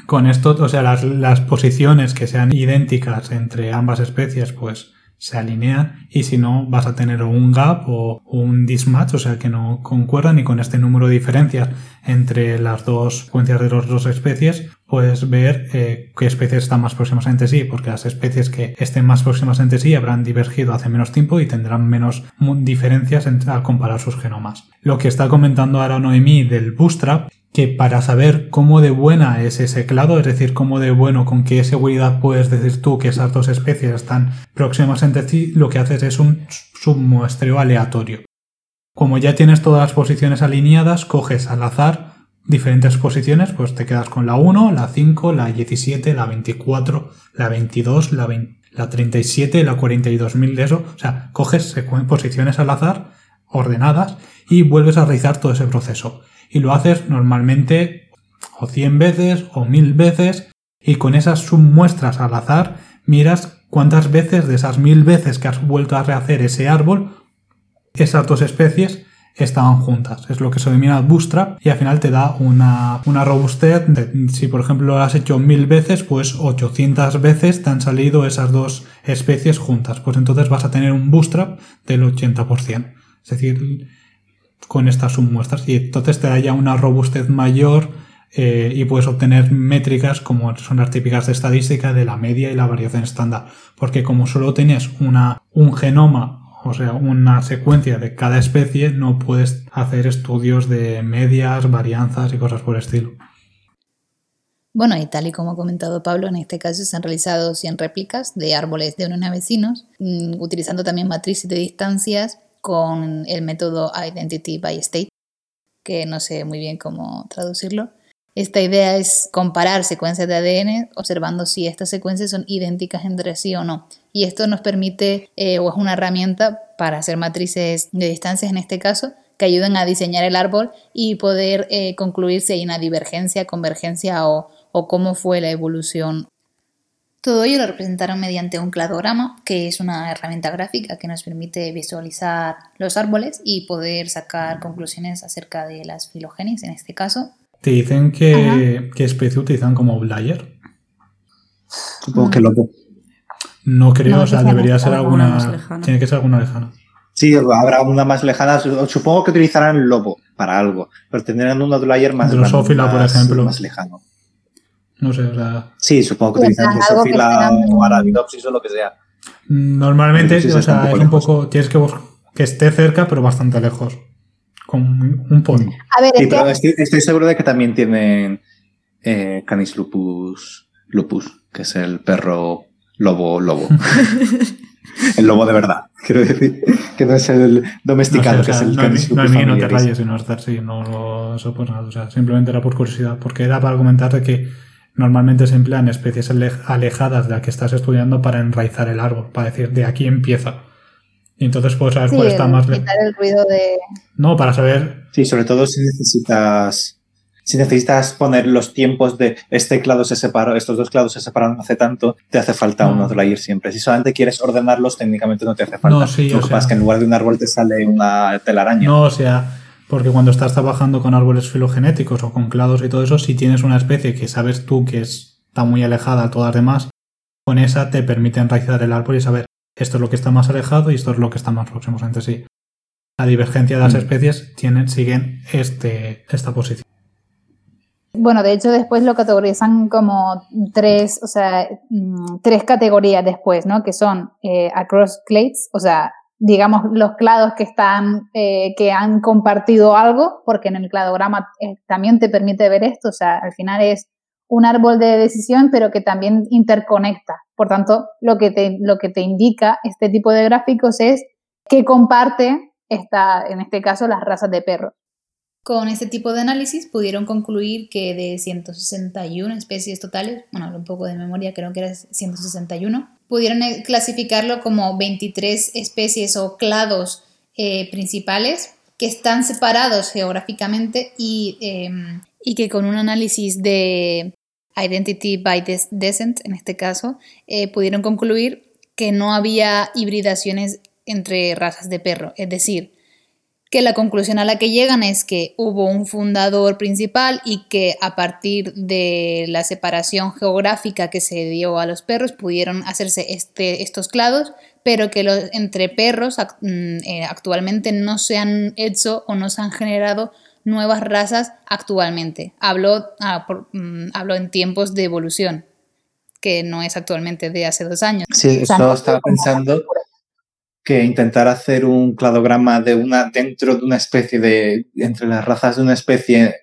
Con esto, o sea, las, las posiciones que sean idénticas entre ambas especies, pues se alinean y si no vas a tener un gap o un dismatch, o sea que no concuerdan y con este número de diferencias entre las dos secuencias de las dos especies puedes ver eh, qué especies están más próximas entre sí, porque las especies que estén más próximas entre sí habrán divergido hace menos tiempo y tendrán menos diferencias al comparar sus genomas. Lo que está comentando ahora Noemí del Bootstrap que para saber cómo de buena es ese clado, es decir, cómo de bueno, con qué seguridad puedes decir tú que esas dos especies están próximas entre sí, lo que haces es un submuestreo aleatorio. Como ya tienes todas las posiciones alineadas, coges al azar diferentes posiciones, pues te quedas con la 1, la 5, la 17, la 24, la 22, la, 20, la 37, la 42.000 de eso. O sea, coges posiciones al azar ordenadas y vuelves a realizar todo ese proceso y lo haces normalmente o 100 veces o 1000 veces y con esas submuestras al azar miras cuántas veces de esas 1000 veces que has vuelto a rehacer ese árbol, esas dos especies estaban juntas. Es lo que se denomina bootstrap y al final te da una, una robustez. si por ejemplo lo has hecho 1000 veces, pues 800 veces te han salido esas dos especies juntas. Pues entonces vas a tener un bootstrap del 80%. Es decir, con estas submuestras y entonces te da ya una robustez mayor eh, y puedes obtener métricas como son las típicas de estadística de la media y la variación estándar porque como solo tienes una, un genoma o sea, una secuencia de cada especie, no puedes hacer estudios de medias, varianzas y cosas por el estilo. Bueno, y tal y como ha comentado Pablo, en este caso se han realizado 100 réplicas de árboles de unos vecinos, mm, utilizando también matrices de distancias con el método Identity by State, que no sé muy bien cómo traducirlo. Esta idea es comparar secuencias de ADN observando si estas secuencias son idénticas entre sí o no. Y esto nos permite, eh, o es una herramienta para hacer matrices de distancias en este caso, que ayuden a diseñar el árbol y poder eh, concluir si hay una divergencia, convergencia o, o cómo fue la evolución todo ello lo representaron mediante un cladograma, que es una herramienta gráfica que nos permite visualizar los árboles y poder sacar conclusiones acerca de las filogenias en este caso. ¿Te dicen que, qué especie utilizan como outlier? Supongo que lobo. No creo, o sea, debería ser alguna. Tiene que ser alguna lejana. Sí, habrá una más lejana. Supongo que utilizarán lobo para algo, pero tendrán un outlier más, Drosófila, por ejemplo. más lejano. No sé, o sea... Sí, supongo que que Drosophila o Arabidopsis o lo que sea. Normalmente, o sea, es un lejos. poco... Tienes que buscar que esté cerca, pero bastante lejos. Con un pon. A ver, Sí, pero estoy, estoy seguro de que también tienen eh, Canis lupus, lupus, que es el perro lobo lobo. el lobo de verdad, quiero decir, que no es el domesticado, No sé, o sea, que es el no, hay- Canis no hay lupus mí, no te rayes, sino estar sí, no lo-. O sea, simplemente era por curiosidad, porque era para comentarte que normalmente se emplean especies ale- alejadas de la que estás estudiando para enraizar el árbol, para decir de aquí empieza. Y entonces puedes saber sí, cuál está el más lejos. quitar el ruido de... No, para saber. Sí, sobre todo si necesitas si necesitas poner los tiempos de este clado se separó, estos dos clados se separaron hace tanto, te hace falta No. un outlier siempre. Si solamente quieres ordenarlos, técnicamente no te hace falta. No, sí, Lo que pasa es que en lugar de un árbol te sale una telaraña. No, o sea, porque cuando estás trabajando con árboles filogenéticos o con clados y todo eso, si tienes una especie que sabes tú que es- está muy alejada a todas las demás, con esa te permite enraizar el árbol y saber esto es lo que está más alejado y esto es lo que está más próximo entre sí. La divergencia de las Mm. especies tienen, siguen este, esta posición. Bueno, de hecho después lo categorizan como tres, o sea, mm, tres categorías después, ¿no? Que son eh, across clades, o sea, digamos los clados que están, eh, que han compartido algo, porque en el cladograma eh, también te permite ver esto, o sea, al final es un árbol de decisión, pero que también interconecta. Por tanto, lo que te, lo que te indica este tipo de gráficos es que comparte esta, en este caso, las razas de perros. Con este tipo de análisis pudieron concluir que de 161 especies totales, bueno, un poco de memoria, creo que era 161, pudieron eh, clasificarlo como 23 especies o clados eh, principales que están separados geográficamente y, eh, y que con un análisis de Identity by Des- Descent, en este caso, eh, pudieron concluir que no había hibridaciones entre razas de perro, es decir, que la conclusión a la que llegan es que hubo un fundador principal y que a partir de la separación geográfica que se dio a los perros pudieron hacerse este, estos clados, pero que los, entre perros mm, eh, actualmente no se han hecho o no se han generado nuevas razas actualmente. Hablo, ah, por- mm, hablo en tiempos de evolución, que no es actualmente de hace dos años. Sí, O sea, eso no estaba pensando que intentar hacer un cladograma de una dentro de una especie de entre las razas de una especie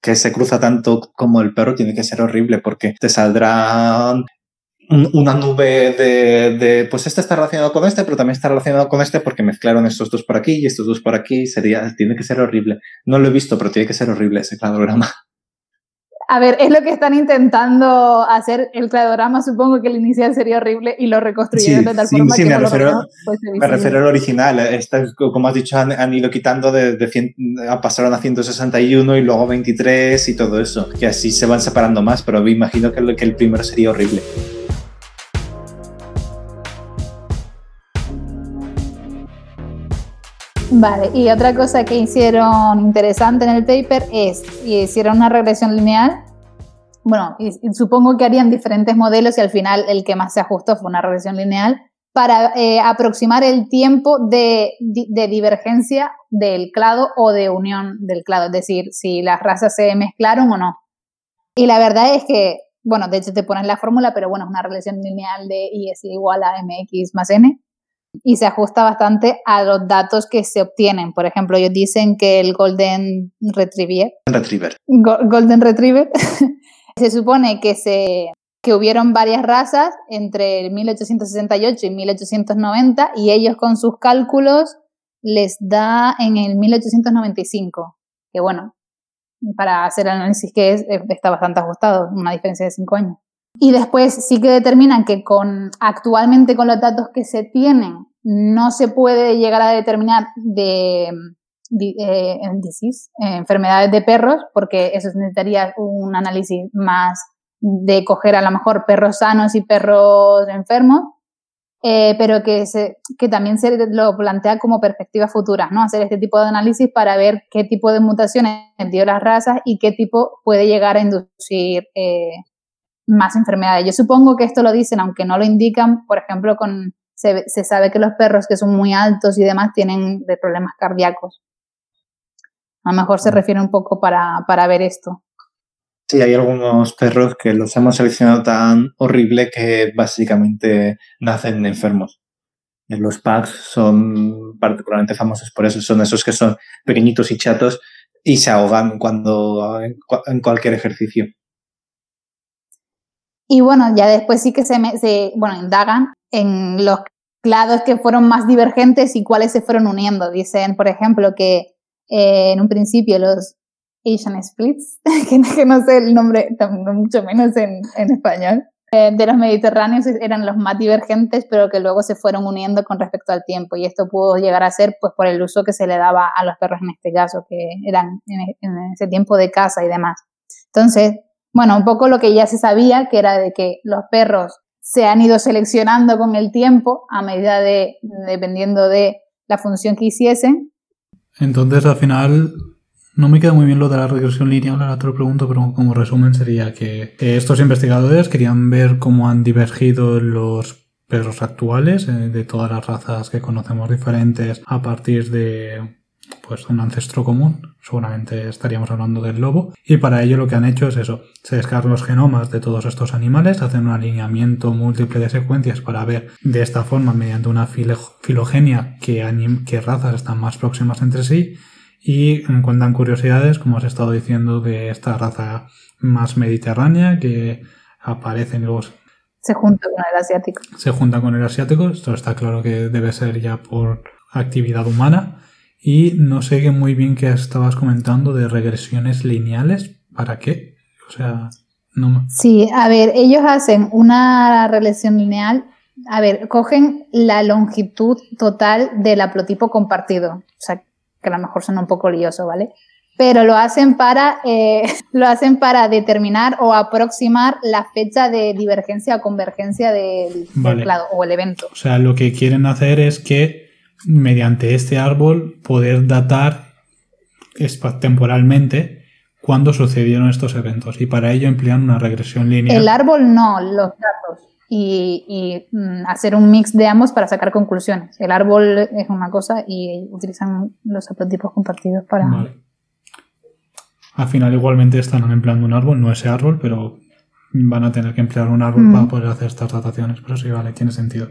que se cruza tanto como el perro tiene que ser horrible porque te saldrá un- una nube de, de, pues este está relacionado con este pero también está relacionado con este porque mezclaron estos dos por aquí y estos dos por aquí sería tiene que ser horrible no lo he visto pero tiene que ser horrible ese cladograma A ver, es lo que están intentando hacer el cladograma. Supongo que el inicial sería horrible y lo reconstruyeron Sí, de tal sí, forma sí, que me lo refiero- fuese Me refiero al original. Esta es, como has dicho, han, han ido quitando de, de 100, a- pasaron a 161 y luego 23 y todo eso. Que así se van separando más, pero me imagino que que el primero sería horrible. Vale, y otra cosa que hicieron interesante en el paper es, hicieron una regresión lineal. Bueno, supongo que harían diferentes modelos y al final el que más se ajustó fue una regresión lineal para eh, aproximar el tiempo de, di- de divergencia del clado o de unión del clado, es decir, si las razas se mezclaron o no. Y la verdad es que, bueno, de hecho te pones la fórmula, pero bueno, es una regresión lineal de y es igual a mx más n y se ajusta bastante a los datos que se obtienen. Por ejemplo, ellos dicen que el Golden Retriever, Retriever. Go- Golden Retriever, se supone que se que hubieron varias razas entre el 1868 y 1890 y ellos con sus cálculos les da en el 1895, que bueno, para hacer el análisis que es, está bastante ajustado, una diferencia de 5 años. Y después sí que determinan que con actualmente con los datos que se tienen no se puede llegar a determinar de, di- eh, eh, enfermedades de perros, porque eso necesitaría un análisis más de coger a lo mejor perros sanos y perros enfermos, eh, pero que, que también se lo plantea como perspectivas futuras, ¿no? Hacer este tipo de análisis para ver qué tipo de mutaciones dio las razas y qué tipo puede llegar a inducir más enfermedades. Yo supongo que esto lo dicen, aunque no lo indican, por ejemplo, con se, se sabe que los perros que son muy altos y demás tienen de problemas cardíacos. A lo mejor se refiere un poco para, para ver esto. Sí, hay algunos perros que los hemos seleccionado tan horrible que básicamente nacen enfermos. Los packs son particularmente famosos por eso. Son esos que son pequeñitos y chatos y se ahogan cuando en cualquier ejercicio. Y bueno, ya después sí que se, se bueno, indagan en los clados que fueron más divergentes y cuáles se fueron uniendo. Dicen, por ejemplo, que eh, en un principio los Asian Splits, que, no sé el nombre, mucho menos en, en español, eh, de los mediterráneos eran los más divergentes, pero que luego se fueron uniendo con respecto al tiempo. Y esto pudo llegar a ser pues, por el uso que se le daba a los perros en este caso, que eran en, en ese tiempo de caza y demás. Entonces, bueno, un poco lo que ya se sabía, que era de que los perros se han ido seleccionando con el tiempo a medida de, dependiendo de la función que hiciesen. Entonces, al final, no me queda muy bien lo de la regresión lineal, ahora te lo pregunto, pero como resumen sería que estos investigadores querían ver cómo han divergido los perros actuales, eh, de todas las razas que conocemos diferentes, a partir de pues un ancestro común, seguramente estaríamos hablando del lobo, y para ello lo que han hecho es eso, se descargan los genomas de todos estos animales, hacen un alineamiento múltiple de secuencias para ver de esta forma, mediante una filogenia, qué, qué razas están más próximas entre sí, y encuentran curiosidades, como os he estado diciendo, de esta raza más mediterránea que aparece en los se junta con el asiático. Se junta con el asiático, esto está claro que debe ser ya por actividad humana. Y no sé muy bien qué estabas comentando de regresiones lineales. ¿Para qué? O sea, no Sí, a ver, ellos hacen una regresión lineal. A ver, cogen la longitud total del haplotipo compartido. O sea, que a lo mejor suena un poco lioso, ¿vale? Pero lo hacen para, eh, lo hacen para determinar o aproximar la fecha de divergencia o convergencia del, o el evento. O sea, lo que quieren hacer es que mediante este árbol poder datar temporalmente cuándo sucedieron estos eventos y para ello emplean una regresión lineal. El árbol no, los datos y, mm, hacer un mix de ambos para sacar conclusiones. El árbol es una cosa y utilizan los prototipos compartidos para... Vale. Al final igualmente están empleando un árbol, no ese árbol, pero van a tener que emplear un árbol para mm. poder hacer estas dataciones. Pero sí, vale, tiene sentido.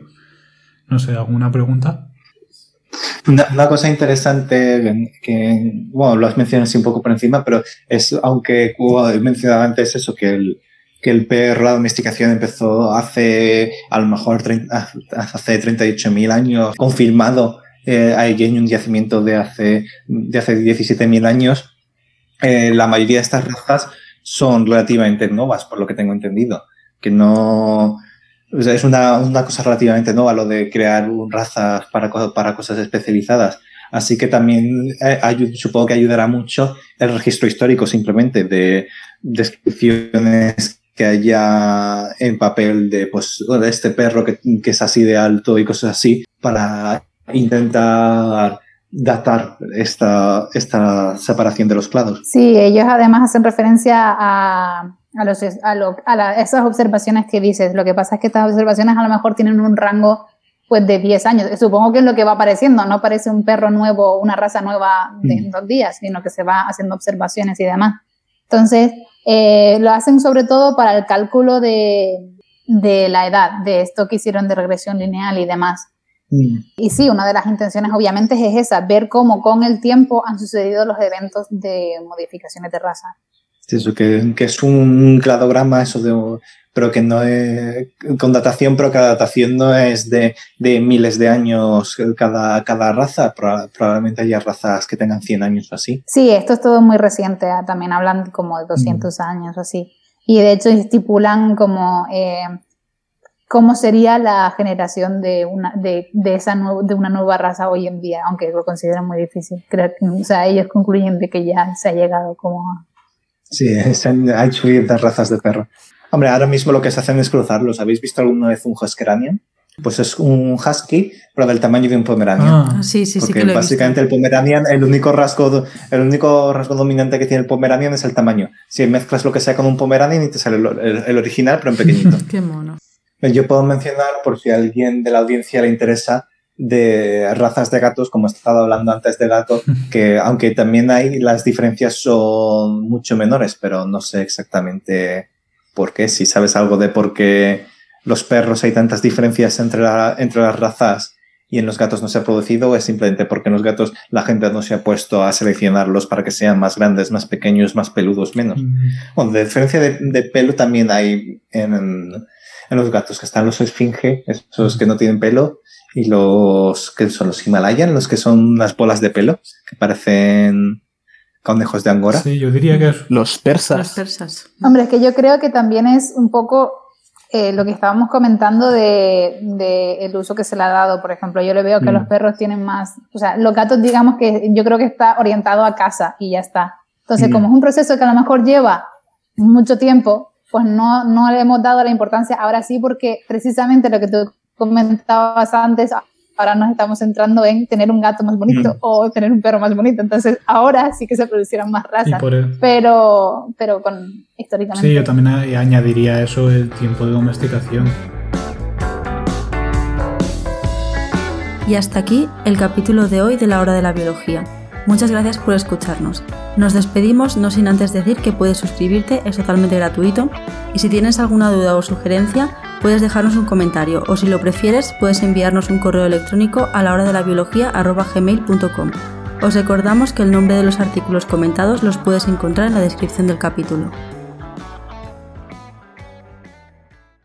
No sé, ¿alguna pregunta? Una, cosa interesante que, bueno, lo has mencionado así un poco por encima, pero es, aunque he mencionado antes eso, que el, que el perro, la domesticación empezó hace, a lo mejor, hace 38.000 años, confirmado, eh, hay un yacimiento de hace, de hace 17.000 años, eh, la mayoría de estas razas son relativamente nuevas, por lo que tengo entendido, que no, es una, una, cosa relativamente nueva lo de crear razas para, para cosas especializadas. Así que también eh, supongo que ayudará mucho el registro histórico simplemente de descripciones que haya en papel de, pues, de este perro que, que es así de alto y cosas así para intentar datar esta, esta separación de los clados. Sí, ellos además hacen referencia a a, los, a, esas observaciones que dices. Lo que pasa es que estas observaciones a lo mejor tienen un rango pues de 10 años. Supongo que es lo que va apareciendo, no parece un perro nuevo, una raza nueva de mm. dos días, sino que se va haciendo observaciones y demás. Entonces, eh, lo hacen sobre todo para el cálculo de, de, la edad, de esto que hicieron de regresión lineal y demás. Mm. Y sí, una de las intenciones obviamente es esa, ver cómo con el tiempo han sucedido los eventos de modificaciones de raza. Eso, que, que, es un cladograma, eso de, pero que no es con datación, pero cada datación no es de, de miles de años cada, cada raza. Probablemente haya razas que tengan 100 años o así. Sí, esto es todo muy reciente. ¿eh? También hablan como de 200 mm. años o así. Y de hecho estipulan como eh, cómo sería la generación de una, de, de esa de una nueva raza hoy en día, aunque lo consideran muy difícil. Creo que, o sea, ellos concluyen de que ya se ha llegado como a Sí, hay suficientes razas de perro. Hombre, ahora mismo lo que se hacen es cruzarlos. ¿Habéis visto alguna vez un Huskeranian? Pues es un husky, pero del tamaño de un pomeranian. Ah, sí, sí, Porque sí. Que básicamente el pomeranian, el único rasgo, el único rasgo dominante que tiene el pomeranian es el tamaño. Si mezclas lo que sea con un pomeranian y te sale el, original, pero en pequeñito. Qué mono. Yo puedo mencionar, por si a alguien de la audiencia le interesa, de razas de gatos, como he estado hablando antes de gato, que aunque también hay, las diferencias son mucho menores, pero no sé exactamente por qué. Si sabes algo de por qué los perros hay tantas diferencias entre, la, entre las razas y en los gatos no se ha producido, es simplemente porque en los gatos la gente no se ha puesto a seleccionarlos para que sean más grandes, más pequeños, más peludos, menos. Mm. Bueno, de diferencia de, de pelo también hay en, en los gatos, que están los esfinge, esos que no tienen pelo, y los que son los Himalayan, los que son unas bolas de pelo, que parecen conejos de Angora. Sí, yo diría que es Los Los persas. persas. Hombre, es que yo creo que también es un poco eh, lo que estábamos comentando de, de el uso que se le ha dado. Por ejemplo, yo le veo que Mm. los perros tienen más, o sea, los gatos digamos que yo creo que está orientado a casa y ya está. Entonces, Mm. como es un proceso que a lo mejor lleva mucho tiempo, pues no, no le hemos dado la importancia. Ahora sí, porque precisamente lo que tú comentabas antes, ahora nos estamos centrando en tener un gato más bonito Mm. o tener un perro más bonito. Entonces, ahora sí que se producieran más y razas. por el- Pero, pero con históricamente. Sí, yo también a- añadiría eso el tiempo de domesticación. Y hasta aquí el capítulo de hoy de la hora de la biología. Muchas gracias por escucharnos. Nos despedimos no sin antes decir que puedes suscribirte, es totalmente gratuito. Y si tienes alguna duda o sugerencia, puedes dejarnos un comentario o si lo prefieres, puedes enviarnos un correo electrónico a la hora de la biología. Os recordamos que el nombre de los artículos comentados los puedes encontrar en la descripción del capítulo.